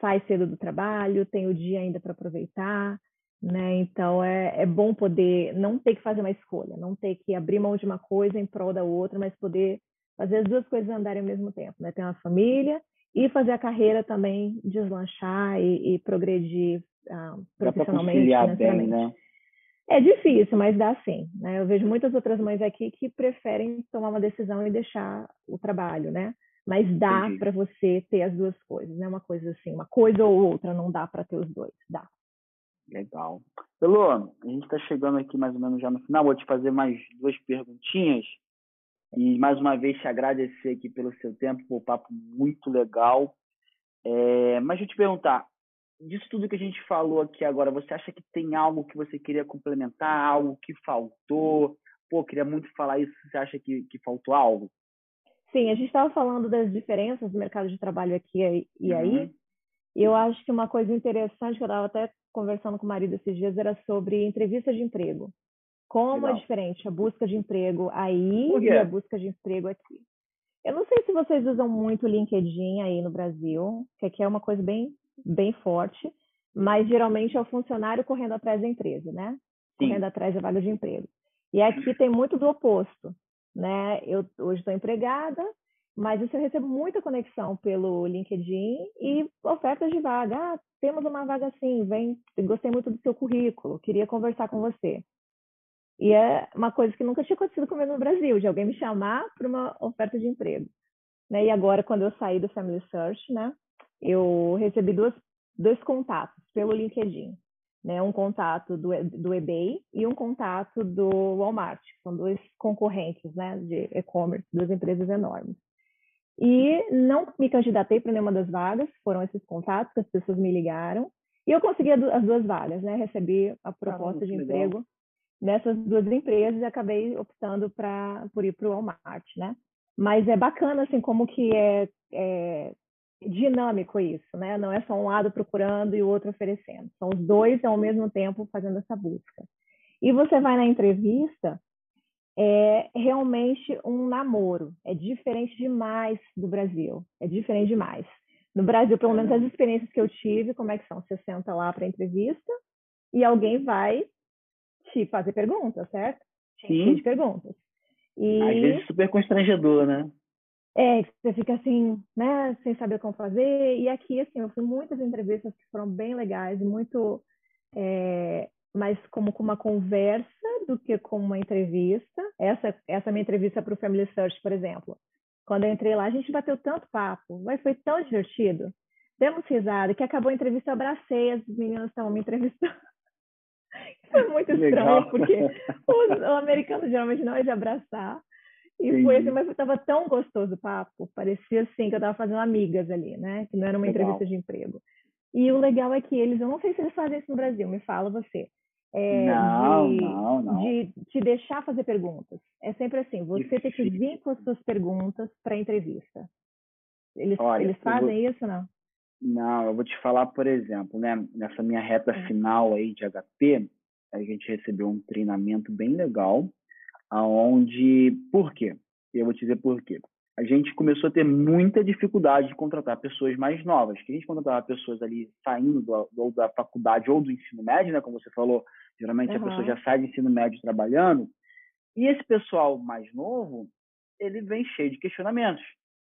sai cedo do trabalho, tem o dia ainda para aproveitar, né? Então é, é bom poder não ter que fazer uma escolha, não ter que abrir mão de uma coisa em prol da outra, mas poder fazer as duas coisas andarem ao mesmo tempo, né? Ter uma família e fazer a carreira também deslanchar e, e progredir uh, profissionalmente, bem, né? É difícil, mas dá sim. Né? Eu vejo muitas outras mães aqui que preferem tomar uma decisão e deixar o trabalho, né? Mas dá para você ter as duas coisas, né? Uma coisa assim, uma coisa ou outra, não dá para ter os dois, dá. Legal. Elô, a gente está chegando aqui mais ou menos já no final. Vou te fazer mais duas perguntinhas. E mais uma vez te agradecer aqui pelo seu tempo, pelo papo muito legal. É, mas deixa eu te perguntar, disso tudo que a gente falou aqui agora, você acha que tem algo que você queria complementar, algo que faltou? Pô, queria muito falar isso, você acha que, que faltou algo? Sim, a gente estava falando das diferenças do mercado de trabalho aqui e aí. Uhum. E eu acho que uma coisa interessante que eu estava até conversando com o marido esses dias era sobre entrevista de emprego. Como é Legal. é diferente a busca de emprego aí e a busca de emprego aqui. Eu não sei se vocês usam muito o LinkedIn aí no Brasil, que aqui é uma coisa bem, bem forte, mas geralmente é o funcionário correndo atrás da empresa, né? Sim. Correndo atrás da vaga de emprego. E aqui tem muito do oposto né? Eu hoje estou empregada, mas eu recebo muita conexão pelo LinkedIn e ofertas de vaga. Ah, temos uma vaga assim, vem, gostei muito do seu currículo, queria conversar com você. E é uma coisa que nunca tinha acontecido comigo no Brasil, de alguém me chamar para uma oferta de emprego. Né? E agora, quando eu saí do Family Search, né, eu recebi duas, dois contatos pelo LinkedIn né, um contato do, do eBay e um contato do Walmart, são dois concorrentes né, de e-commerce, duas empresas enormes. E não me candidatei para nenhuma das vagas, foram esses contatos que as pessoas me ligaram, e eu consegui as duas vagas, né? Recebi a proposta ah, de emprego legal. nessas duas empresas e acabei optando pra, por ir para o Walmart, né? Mas é bacana, assim, como que é, é dinâmico isso, né? Não é só um lado procurando e o outro oferecendo. São os dois ao mesmo tempo fazendo essa busca. E você vai na entrevista, é realmente um namoro. É diferente demais do Brasil. É diferente demais. No Brasil, pelo menos as experiências que eu tive, como é que são? Você senta lá para entrevista e alguém vai te fazer perguntas, certo? Sim. De perguntas. E... Às vezes super constrangedor, né? É, você fica assim, né, sem saber como fazer. E aqui, assim, eu fui muitas entrevistas que foram bem legais e muito é, mais como com uma conversa do que com uma entrevista. Essa, essa minha entrevista para o Family Search, por exemplo. Quando eu entrei lá, a gente bateu tanto papo, mas foi tão divertido. Demos risada, que acabou a entrevista, eu abracei, as meninas estavam me entrevistando. Foi muito estranho, Legal. porque o, o, americano geralmente não é de abraçar. E Entendi. foi assim, mas estava tão gostoso o papo, parecia assim que eu estava fazendo amigas ali, né? Que não era uma Legal. entrevista de emprego. E o legal é que eles, eu não sei se eles fazem isso no Brasil, me fala você. É, não, de, não, não. de te deixar fazer perguntas. É sempre assim, você Difícil. tem que vir com as suas perguntas para a entrevista. Eles, Olha, eles fazem vou... isso, não? Não, eu vou te falar, por exemplo, né, nessa minha reta é. final aí de HP, a gente recebeu um treinamento bem legal, aonde, por quê? Eu vou te dizer por quê. A gente começou a ter muita dificuldade de contratar pessoas mais novas, que a gente contratava pessoas ali saindo do, do, da faculdade ou do ensino médio, né, como você falou, geralmente uhum. a pessoa já sai do ensino médio trabalhando, e esse pessoal mais novo, ele vem cheio de questionamentos,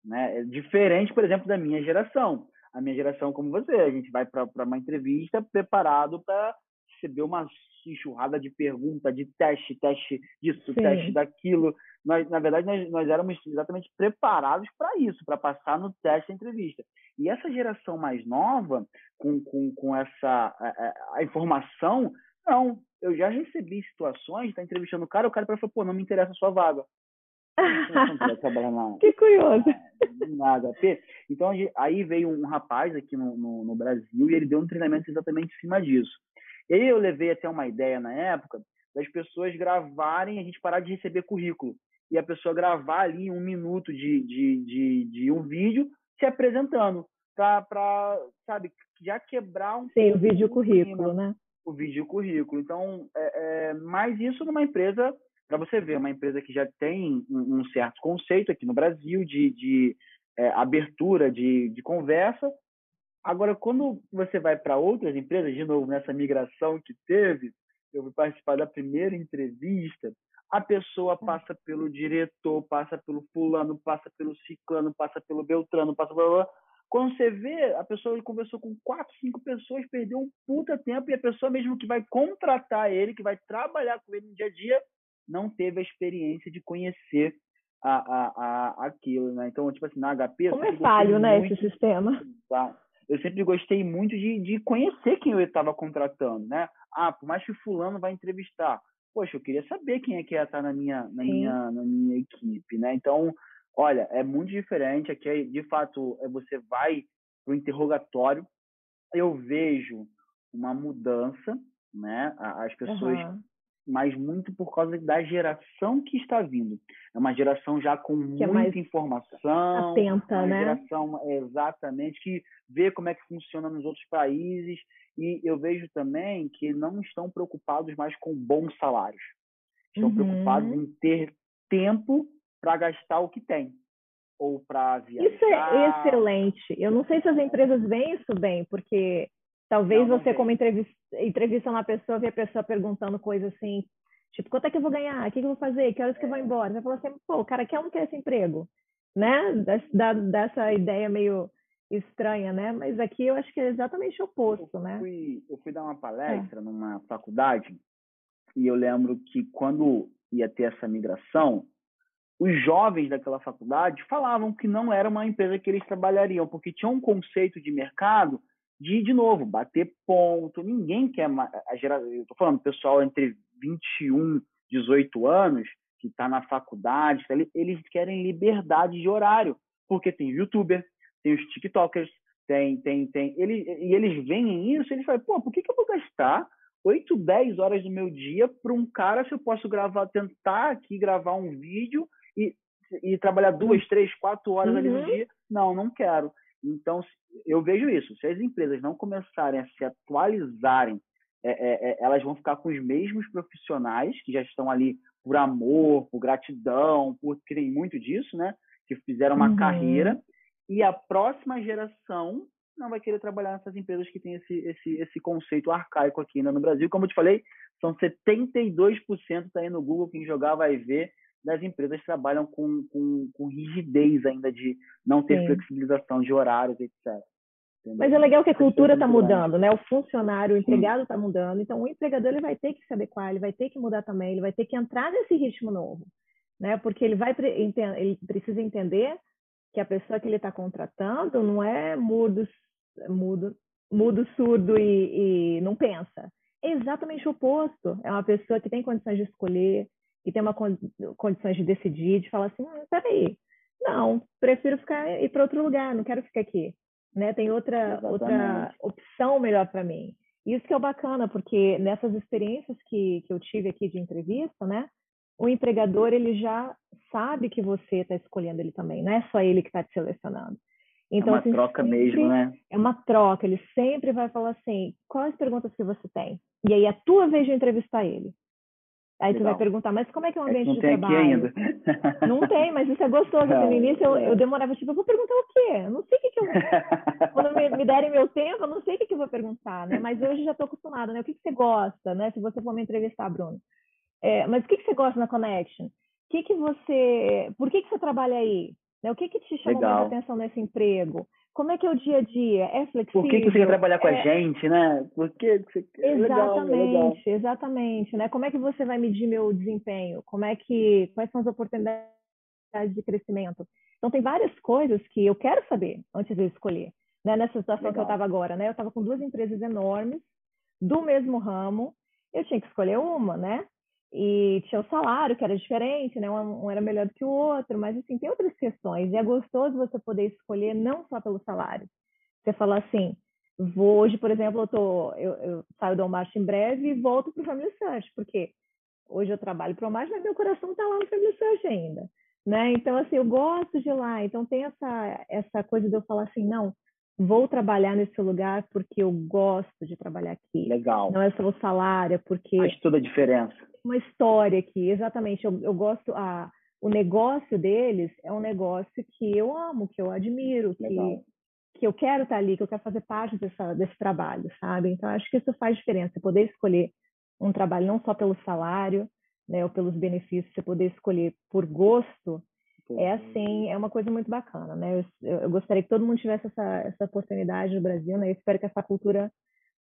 né? É diferente, por exemplo, da minha geração. A minha geração, como você, a gente vai para uma entrevista preparado para receber uma enxurrada de pergunta, de teste, teste disso, Sim. teste daquilo. Nós, na verdade, nós, nós éramos exatamente preparados para isso, para passar no teste da entrevista. E essa geração mais nova, com, com, com essa a, a informação, não. Eu já recebi situações, tá entrevistando o cara, o cara falou, pô, não me interessa a sua vaga. que curioso. Nada. Então, aí veio um rapaz aqui no, no, no Brasil e ele deu um treinamento exatamente em cima disso. E aí eu levei até uma ideia na época das pessoas gravarem, a gente parar de receber currículo. E a pessoa gravar ali um minuto de, de, de, de um vídeo se apresentando. Para, sabe, já quebrar um. Sim, o vídeo currículo, né? O vídeo currículo. Então, é, é, mas isso numa empresa, para você ver, uma empresa que já tem um, um certo conceito aqui no Brasil de, de é, abertura de, de conversa, Agora, quando você vai para outras empresas, de novo, nessa migração que teve, eu fui participar da primeira entrevista, a pessoa hum. passa pelo diretor, passa pelo fulano, passa pelo ciclano, passa pelo beltrano, passa pelo... Quando você vê, a pessoa conversou com quatro, cinco pessoas, perdeu um puta tempo, e a pessoa mesmo que vai contratar ele, que vai trabalhar com ele no dia a dia, não teve a experiência de conhecer a, a, a, aquilo, né? Então, tipo assim, na HP... Como é falho, né, muito... esse sistema? Tá? Eu sempre gostei muito de, de conhecer quem eu estava contratando, né? Ah, por mais que fulano vai entrevistar, poxa, eu queria saber quem é que ia estar na minha, na minha, na minha equipe, né? Então, olha, é muito diferente. Aqui, de fato, é você vai para o interrogatório, eu vejo uma mudança, né? As pessoas uhum mas muito por causa da geração que está vindo. É uma geração já com que é muita é informação, atenta, uma né? geração exatamente que vê como é que funciona nos outros países e eu vejo também que não estão preocupados mais com bons salários. Estão uhum. preocupados em ter tempo para gastar o que tem ou para viajar. Isso é excelente. Eu não sei se as empresas veem isso bem, porque Talvez não, você, como entrevista, entrevista uma pessoa, vê a pessoa perguntando coisas assim, tipo, quanto é que eu vou ganhar? O que, eu vou fazer? Que horas que eu vou embora? Você fala assim, pô, o cara quer ou não quer esse emprego? Né? Da, dessa ideia meio estranha, né? Mas aqui eu acho que é exatamente o oposto, eu né? Fui, eu fui dar uma palestra é. numa faculdade e eu lembro que quando ia ter essa migração, os jovens daquela faculdade falavam que não era uma empresa que eles trabalhariam, porque tinha um conceito de mercado de, de novo, bater ponto. Ninguém quer. A gera, eu estou falando, pessoal entre 21 18 anos, que está na faculdade, tá eles querem liberdade de horário, porque tem youtuber, tem os TikTokers, tem, tem, tem. Ele, e eles veem isso, eles falam, pô, por que, que eu vou gastar 8, 10 horas do meu dia para um cara se eu posso gravar, tentar aqui gravar um vídeo e, e trabalhar duas, três, quatro horas uhum. ali no uhum. dia? Não, não quero. Então, eu vejo isso. Se as empresas não começarem a se atualizarem, é, é, é, elas vão ficar com os mesmos profissionais que já estão ali por amor, por gratidão, por que tem muito disso, né? Que fizeram uma uhum. carreira. E a próxima geração não vai querer trabalhar nessas empresas que têm esse, esse, esse conceito arcaico aqui ainda no Brasil. Como eu te falei, são 72% tá aí no Google, quem jogar vai ver das empresas trabalham com, com, com rigidez ainda de não ter Sim. flexibilização de horários, etc. Mas é legal que a cultura está mudando, né? O funcionário, o empregado está mudando. Então, o empregador ele vai ter que se adequar, ele vai ter que mudar também, ele vai ter que entrar nesse ritmo novo, né? Porque ele vai ele precisa entender que a pessoa que ele está contratando não é mudo, mudo, mudo, surdo e, e não pensa. É exatamente o oposto. É uma pessoa que tem condições de escolher, que tem uma condições de decidir, de falar assim, hum, peraí, não, prefiro ficar ir para outro lugar, não quero ficar aqui né? Tem outra outra opção melhor para mim. Isso que é o bacana, porque nessas experiências que, que eu tive aqui de entrevista, né? O empregador ele já sabe que você está escolhendo ele também, não é só ele que está te selecionando. Então, é uma assim, troca sempre, mesmo, né? É uma troca. Ele sempre vai falar assim: quais perguntas que você tem? E aí é a tua vez de entrevistar ele. Aí Legal. tu vai perguntar, mas como é que é o ambiente é não de tem trabalho? Aqui ainda. Não tem, mas isso é gostoso. É, no início eu, eu, demorava, tipo, eu vou perguntar o quê? Eu não sei o que, que eu. Quando me, me derem meu tempo, eu não sei o que, que eu vou perguntar, né? Mas hoje já estou acostumada, né? O que, que você gosta, né? Se você for me entrevistar, Bruno. É, mas o que, que você gosta na Connection? O que, que você. Por que, que você trabalha aí? Né? O que, que te chamou mais atenção nesse emprego? Como é que é o dia a dia? É flexível? Por que, que você quer trabalhar com é... a gente, né? Por que você quer? Exatamente, legal, exatamente. Né? Como é que você vai medir meu desempenho? Como é que. Quais são as oportunidades de crescimento? Então, tem várias coisas que eu quero saber antes de eu escolher. Né? Nessa situação legal. que eu estava agora, né? Eu estava com duas empresas enormes, do mesmo ramo, eu tinha que escolher uma, né? E tinha o salário que era diferente, né? Um, era melhor que o outro, mas assim tem outras questões e é gostoso você poder escolher não só pelo salário. Você falar assim, vou hoje, por exemplo, eu tô, eu, eu saio do Walmart em breve e volto para o Family Search, porque hoje eu trabalho para o Walmart, mas meu coração está lá no Family Search ainda, né? Então assim eu gosto de lá, então tem essa essa coisa de eu falar assim, não, vou trabalhar nesse lugar porque eu gosto de trabalhar aqui. Legal. Não é só o salário, é porque faz toda a diferença uma história aqui, exatamente. Eu, eu gosto, a, o negócio deles é um negócio que eu amo, que eu admiro, que, que eu quero estar ali, que eu quero fazer parte dessa, desse trabalho, sabe? Então, acho que isso faz diferença, poder escolher um trabalho não só pelo salário, né, ou pelos benefícios, você poder escolher por gosto, é assim, é uma coisa muito bacana, né? Eu, eu, gostaria que todo mundo tivesse essa, essa oportunidade no Brasil, né? Eu espero que essa cultura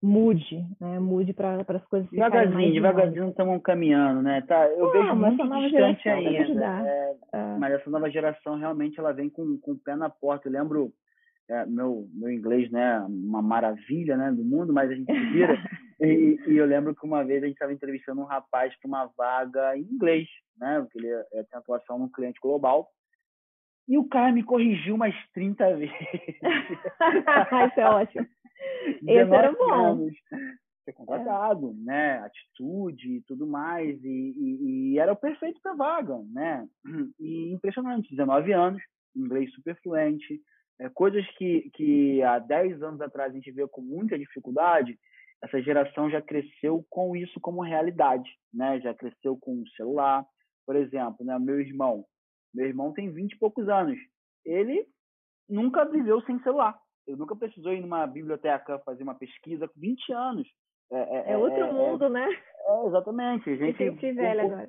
mude, né? Mude para as coisas devagarzinho, devagarzinho estamos caminhando, né? Tá, eu Não, vejo muito distante ainda. É, é. Mas essa nova geração realmente ela vem com, com o pé na porta. Eu lembro é, meu meu inglês, né? Uma maravilha, né? Do mundo, mas a gente vira. e, e, eu lembro que uma vez a gente estava entrevistando um rapaz para uma vaga em inglês, né? Porque ele é, é, tem atuação num cliente global. E o cara me corrigiu umas 30 vezes. Isso é ótimo. Esse era bom. Anos, ser contratado, é. né? Atitude e tudo mais. E, e, e era o perfeito para vaga, né? E impressionante, 19 anos, inglês super fluente. É, coisas que, que há 10 anos atrás a gente vê com muita dificuldade, essa geração já cresceu com isso como realidade, né? Já cresceu com o celular. Por exemplo, né? meu irmão. Meu irmão tem 20 e poucos anos. Ele nunca viveu sem celular. Eu nunca precisou ir numa biblioteca fazer uma pesquisa com 20 anos. É, é, é outro é, é mundo, né? É, exatamente. A gente, gente velha agora.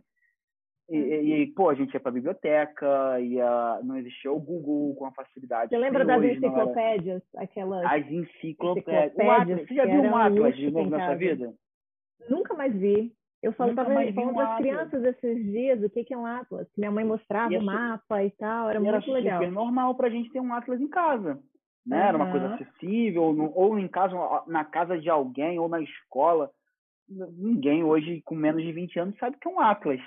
E, e, pô, a gente ia para a biblioteca, ia, não existia o Google com a facilidade. Você lembra das enciclopédias? Aquelas As enciclopédias. enciclopédias você já viu um Atlas de novo na sua vida? Nunca mais vi. Eu falo para um as crianças esses dias o que, que é um Atlas. Minha mãe mostrava o mapa e tal, era, muito legal. Era normal para a gente ter um Atlas em casa né? Uhum. Era uma coisa acessível, ou, ou em casa, na casa de alguém, ou na escola. Ninguém hoje com menos de 20 anos sabe que é um Atlas.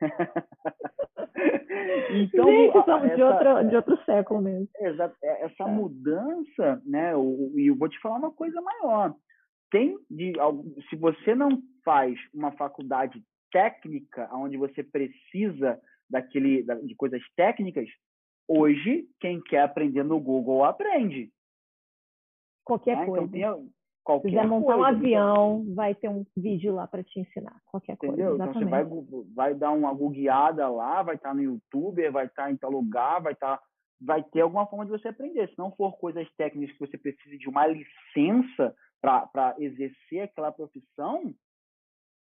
então, Gente, somos essa, de, outro, de outro século mesmo. Essa, é, essa é. mudança, né? E eu vou te falar uma coisa maior. Tem de, se você não faz uma faculdade técnica, onde você precisa daquele, de coisas técnicas, Hoje, quem quer aprender no Google aprende. Qualquer né? coisa. Então, tem qualquer Se quiser montar coisa, um avião, então... vai ter um vídeo lá para te ensinar. Qualquer Entendeu? coisa. Então você vai, vai dar uma googleada lá, vai estar tá no YouTube, vai estar tá em tal lugar, vai estar. Tá, vai ter alguma forma de você aprender. Se não for coisas técnicas que você precise de uma licença para exercer aquela profissão,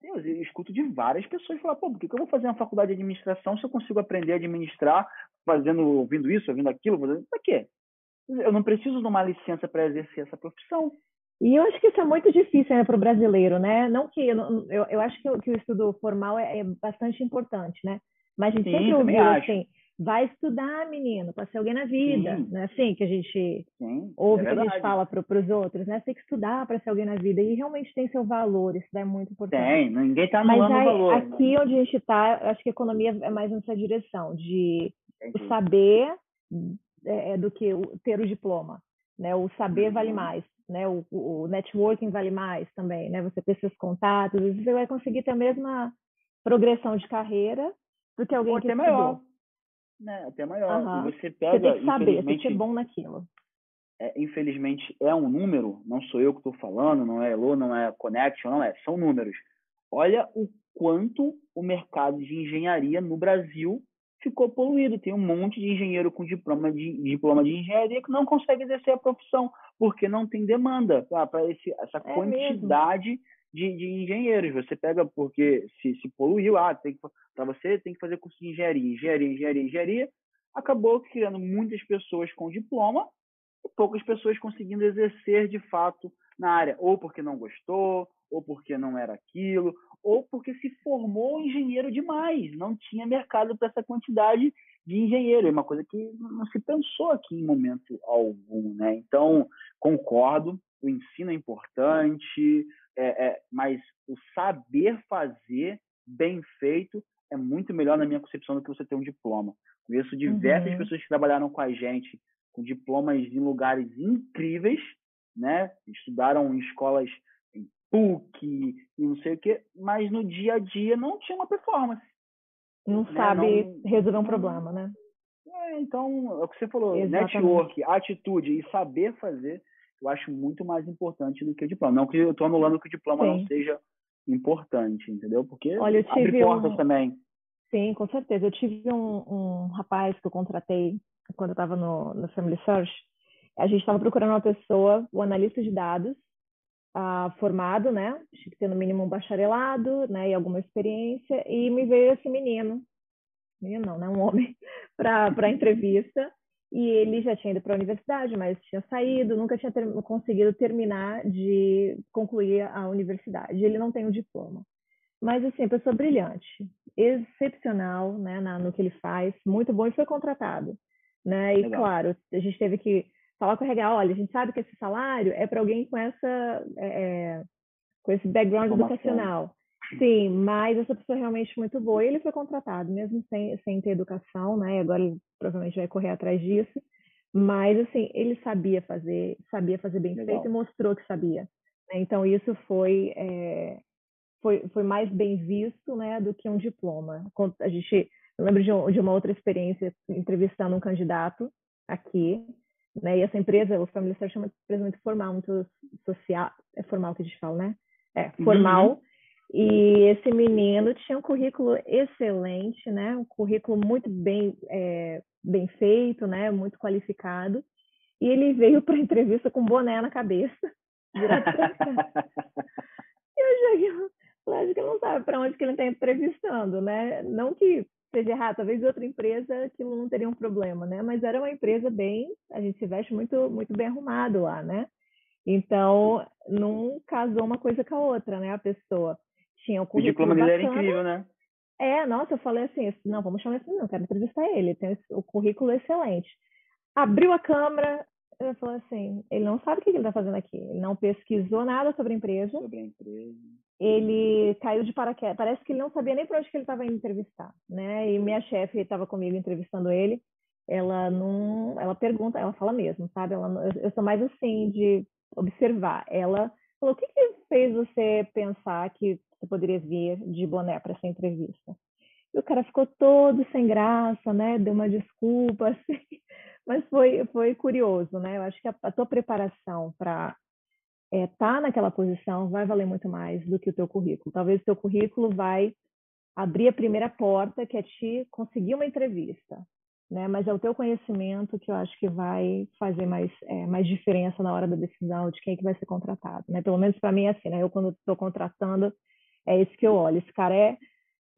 eu escuto de várias pessoas falar, pô, por que, eu vou fazer uma faculdade de administração se eu consigo aprender a administrar fazendo, ouvindo isso, ouvindo aquilo, fazendo pra quê? eu não preciso de uma licença para exercer essa profissão. E eu acho que isso é muito difícil né, para o brasileiro, né? Não que eu, eu, eu acho que, que, o estudo formal é, é, bastante importante, né? Mas a gente Sim, sempre ouviu assim, vai estudar, menino, para ser alguém na vida, Sim. né? Assim que a gente Sim, ouve, é que a gente fala para os outros, né? Você tem que estudar para ser alguém na vida e realmente tem seu valor, isso é muito importante. Tem, ninguém está anulando o valor. Aqui né? onde a gente está, acho que a economia é mais nessa direção de Entendi. saber é, é, do que ter o diploma, né? O saber vale uhum. mais né? O, o, networking vale mais também, né? Você ter seus contatos, você vai conseguir ter a mesma progressão de carreira do que alguém Ou que até maior, né? Até maior. Uhum. Você pega, você tem que saber, tem que ser bom naquilo. É, infelizmente é um número, não sou eu que estou falando, não é Elo, não é Connection, não é, são números. Olha o quanto o mercado de engenharia no Brasil ficou poluído. Tem um monte de engenheiro com diploma de, diploma de engenharia que não consegue exercer a profissão porque não tem demanda ah, para essa é quantidade de, de, engenheiros. Você pega porque se, se poluiu, ah, para você tem que fazer curso de engenharia, engenharia, engenharia, engenharia. Acabou criando muitas pessoas com diploma e poucas pessoas conseguindo exercer de fato na área, ou porque não gostou, ou porque não era aquilo, ou porque se formou engenheiro demais, não tinha mercado para essa quantidade de engenheiro, é uma coisa que não se pensou aqui em momento algum, né? Então, concordo, o ensino é importante, é, é, mas o saber fazer bem feito é muito melhor na minha concepção do que você ter um diploma. Conheço diversas uhum. pessoas que trabalharam com a gente com diplomas em lugares incríveis, né? Estudaram em escolas PUC e não sei o quê, mas no dia a dia não tinha uma performance não né? sabe não, resolver um problema, né? É, então, é o que você falou, Exatamente. network, atitude e saber fazer, eu acho muito mais importante do que o diploma. Não que eu estou anulando que o diploma Sim. não seja importante, entendeu? Porque Olha, eu abre portas um... também. Sim, com certeza. Eu tive um, um rapaz que eu contratei quando eu estava no, no Family Search. A gente estava procurando uma pessoa, o um analista de dados, uh, formado, né? Tinha que ter no mínimo um bacharelado, né? E alguma experiência. E me veio esse menino, menino não, né? Um homem, para a entrevista. E ele já tinha ido para a universidade, mas tinha saído, nunca tinha ter, conseguido terminar de concluir a universidade. Ele não tem o um diploma. Mas, assim, pessoa brilhante, excepcional né, na, no que ele faz, muito bom e foi contratado. Né? E, Legal. claro, a gente teve que falar com o RH, olha, a gente sabe que esse salário é para alguém com essa é, é, com esse background educacional. Sim, mas essa pessoa é realmente muito boa. E ele foi contratado, mesmo sem, sem ter educação, né? Agora ele provavelmente vai correr atrás disso. Mas, assim, ele sabia fazer, sabia fazer bem Legal. feito e mostrou que sabia. Né? Então, isso foi, é, foi, foi mais bem visto, né, do que um diploma. A gente, eu lembro de, um, de uma outra experiência entrevistando um candidato aqui, né? E essa empresa, o Family Search é uma empresa muito formal, muito social, é formal que a gente fala, né? É, formal. Uhum. E esse menino tinha um currículo excelente, né? Um currículo muito bem, é, bem feito, né? Muito qualificado. E ele veio para a entrevista com boné na cabeça, cá. eu joguei, lógico que não sabe para onde que ele está entrevistando, né? Não que seja errado, talvez outra empresa aquilo não teria um problema, né? Mas era uma empresa bem, a gente se veste muito, muito bem arrumado lá, né? Então, não casou uma coisa com a outra, né? A pessoa tinha o currículo O diploma dele era incrível, né? É, nossa, eu falei assim, não, vamos chamar esse não, quero entrevistar ele, tem o currículo excelente. Abriu a câmera, eu falei assim, ele não sabe o que ele está fazendo aqui, ele não pesquisou nada sobre a empresa. Sobre a empresa ele caiu de paraquedas. Parece que ele não sabia nem para onde que ele estava indo entrevistar, né? E minha chefe estava comigo entrevistando ele. Ela não, ela pergunta, ela fala mesmo, sabe? Ela, eu sou mais assim de observar. Ela falou: "O que, que fez você pensar que você poderia vir de boné para essa entrevista?" E o cara ficou todo sem graça, né? Deu uma desculpa, assim. Mas foi, foi curioso, né? Eu acho que a, a tua preparação para é, tá naquela posição vai valer muito mais do que o teu currículo. Talvez o teu currículo vai abrir a primeira porta, que é te conseguir uma entrevista, né? Mas é o teu conhecimento que eu acho que vai fazer mais, é, mais diferença na hora da decisão de quem é que vai ser contratado, né? Pelo menos para mim é assim, né? Eu quando estou contratando é isso que eu olho. Esse cara é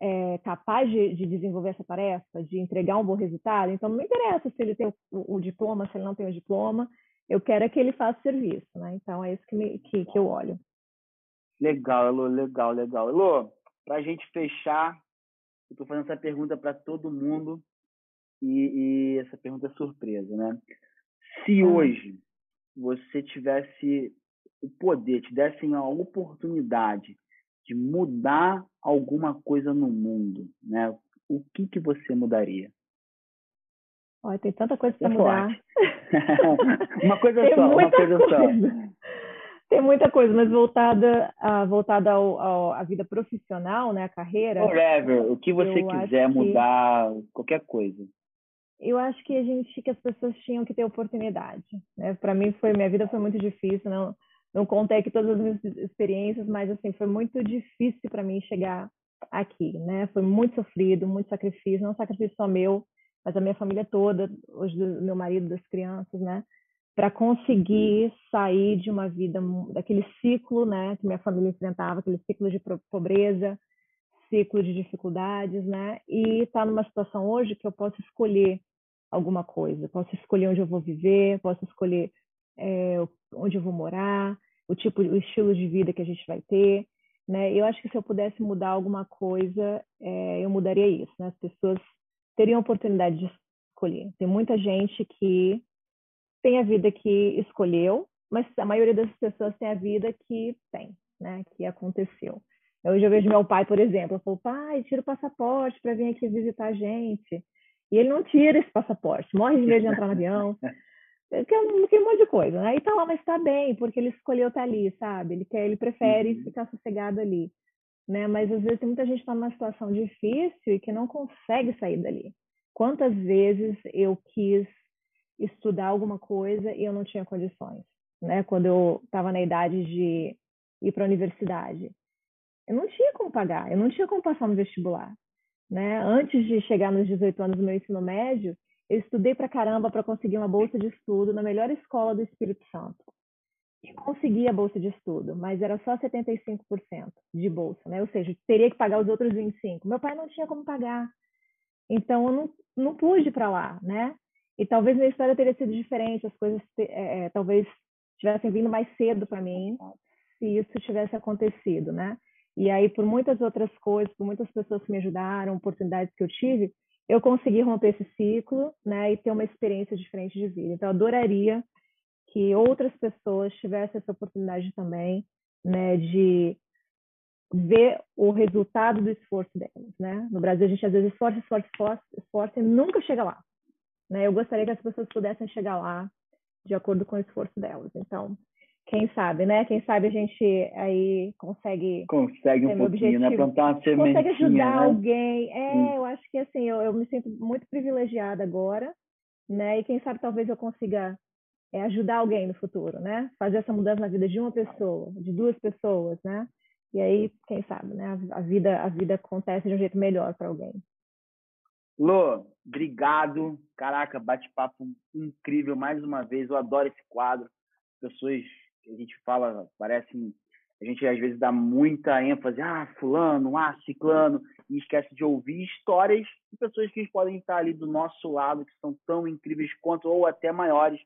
é, capaz de, de, desenvolver essa tarefa, de entregar um bom resultado. Então, não me interessa se ele tem o, o, diploma, se ele não tem o diploma. Eu quero é que ele faça serviço, né? Então, é isso que, me, que, que eu olho. Legal, Elô, legal, legal. Elô, para a gente fechar, eu estou fazendo essa pergunta para todo mundo e, e, essa pergunta é surpresa, né? Se hoje você tivesse o poder, te dessem a oportunidade de mudar alguma coisa no mundo, né? O que que você mudaria? Olha, tem tanta coisa para é mudar. uma coisa tem só, uma coisa, coisa, só. Tem muita coisa, mas voltada, a, voltada ao, ao, à vida profissional, né, a carreira. Whatever, o que você quiser mudar, que, qualquer coisa. Eu acho que a gente, que as pessoas tinham que ter oportunidade. Né? Para mim foi, minha vida foi muito difícil, não não contei aqui todas as minhas experiências, mas assim, foi muito difícil para mim chegar aqui, né? Foi muito sofrido, muito sacrifício, não sacrifício só meu, mas a minha família toda, hoje do meu marido, das crianças, né? Para conseguir sair de uma vida, daquele ciclo, né? Que minha família enfrentava, aquele ciclo de pobreza, ciclo de dificuldades, né? E estar tá numa situação hoje que eu posso escolher alguma coisa, posso escolher onde eu vou viver, posso escolher é, onde eu vou morar, o tipo, o estilo de vida que a gente vai ter, né? Eu acho que se eu pudesse mudar alguma coisa, é, eu mudaria isso, né? As pessoas teriam oportunidade de escolher. Tem muita gente que tem a vida que escolheu, mas a maioria das pessoas tem a vida que tem, né? Que aconteceu. Hoje eu vejo meu pai, por exemplo, eu falo, pai, tira o passaporte para vir aqui visitar a gente. E ele não tira esse passaporte, morre de medo de entrar no avião, que é um, que um monte de coisa. Aí tá lá, mas tá bem, porque ele escolheu estar tá ali, sabe? Ele quer, ele prefere uhum. ficar sossegado ali, né? Mas às vezes tem muita gente que tá numa situação difícil e que não consegue sair dali. Quantas vezes eu quis estudar alguma coisa e eu não tinha condições, né? Quando eu estava na idade de ir para a universidade, eu não tinha como pagar, eu não tinha como passar no vestibular, né? Antes de chegar nos 18 anos no meu ensino médio, eu estudei pra caramba para conseguir uma bolsa de estudo na melhor escola do Espírito Santo. E consegui a bolsa de estudo, mas era só 75% de bolsa, né? Ou seja, teria que pagar os outros 25%. Meu pai não tinha como pagar. Então, eu não, não pude para lá, né? E talvez minha história teria sido diferente, as coisas é, é, talvez tivessem vindo mais cedo para mim se isso tivesse acontecido, né? E aí, por muitas outras coisas, por muitas pessoas que me ajudaram, oportunidades que eu tive, eu consegui romper esse ciclo, né, e ter uma experiência diferente de vida. Então, eu adoraria que outras pessoas tivessem essa oportunidade também, né, de ver o resultado do esforço delas, né? No Brasil a gente às vezes esforça, esforça, esforça, esforça e nunca chega lá, né? Eu gostaria que as pessoas pudessem chegar lá de acordo com o esforço delas. Então, quem sabe, né? Quem sabe a gente aí consegue consegue um pouquinho, né? Plantar uma sementinha, consegue ajudar né? alguém. É, hum. eu acho que assim, eu, eu, me sinto muito privilegiada agora, né? E quem sabe talvez eu consiga é, ajudar alguém no futuro, né? Fazer essa mudança na vida de uma pessoa, de duas pessoas, né? E aí, quem sabe, né? A, vida a vida acontece de um jeito melhor para alguém. Lô, obrigado. Caraca, bate-papo incrível mais uma vez. Eu adoro esse quadro. Pessoas a gente fala, parece. A gente às vezes dá muita ênfase, ah, fulano, ah, ciclano, e esquece de ouvir histórias de pessoas que podem estar ali do nosso lado, que são tão incríveis quanto, ou até maiores.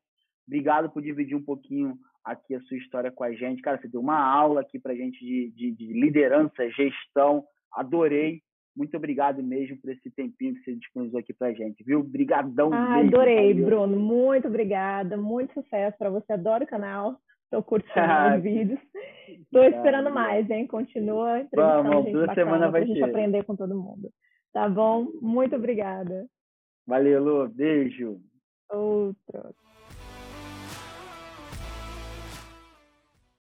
Obrigado por dividir um pouquinho aqui a sua história com a gente. Cara, você deu uma aula aqui para a gente de, de, de liderança, gestão. Adorei. Muito obrigado mesmo por esse tempinho que você disponibilizou aqui para a gente, viu? Obrigadão ah, mesmo. Adorei, Bruno. Muito obrigada. Muito sucesso para você. Adoro o canal. Estou curtindo ah, os vídeos. Estou esperando mais, hein? Continua entrevistando Vamos, gente toda semana vai a gente ter. aprender com todo mundo. Tá bom? Muito obrigada. Valeu, Lu. Beijo. Outro.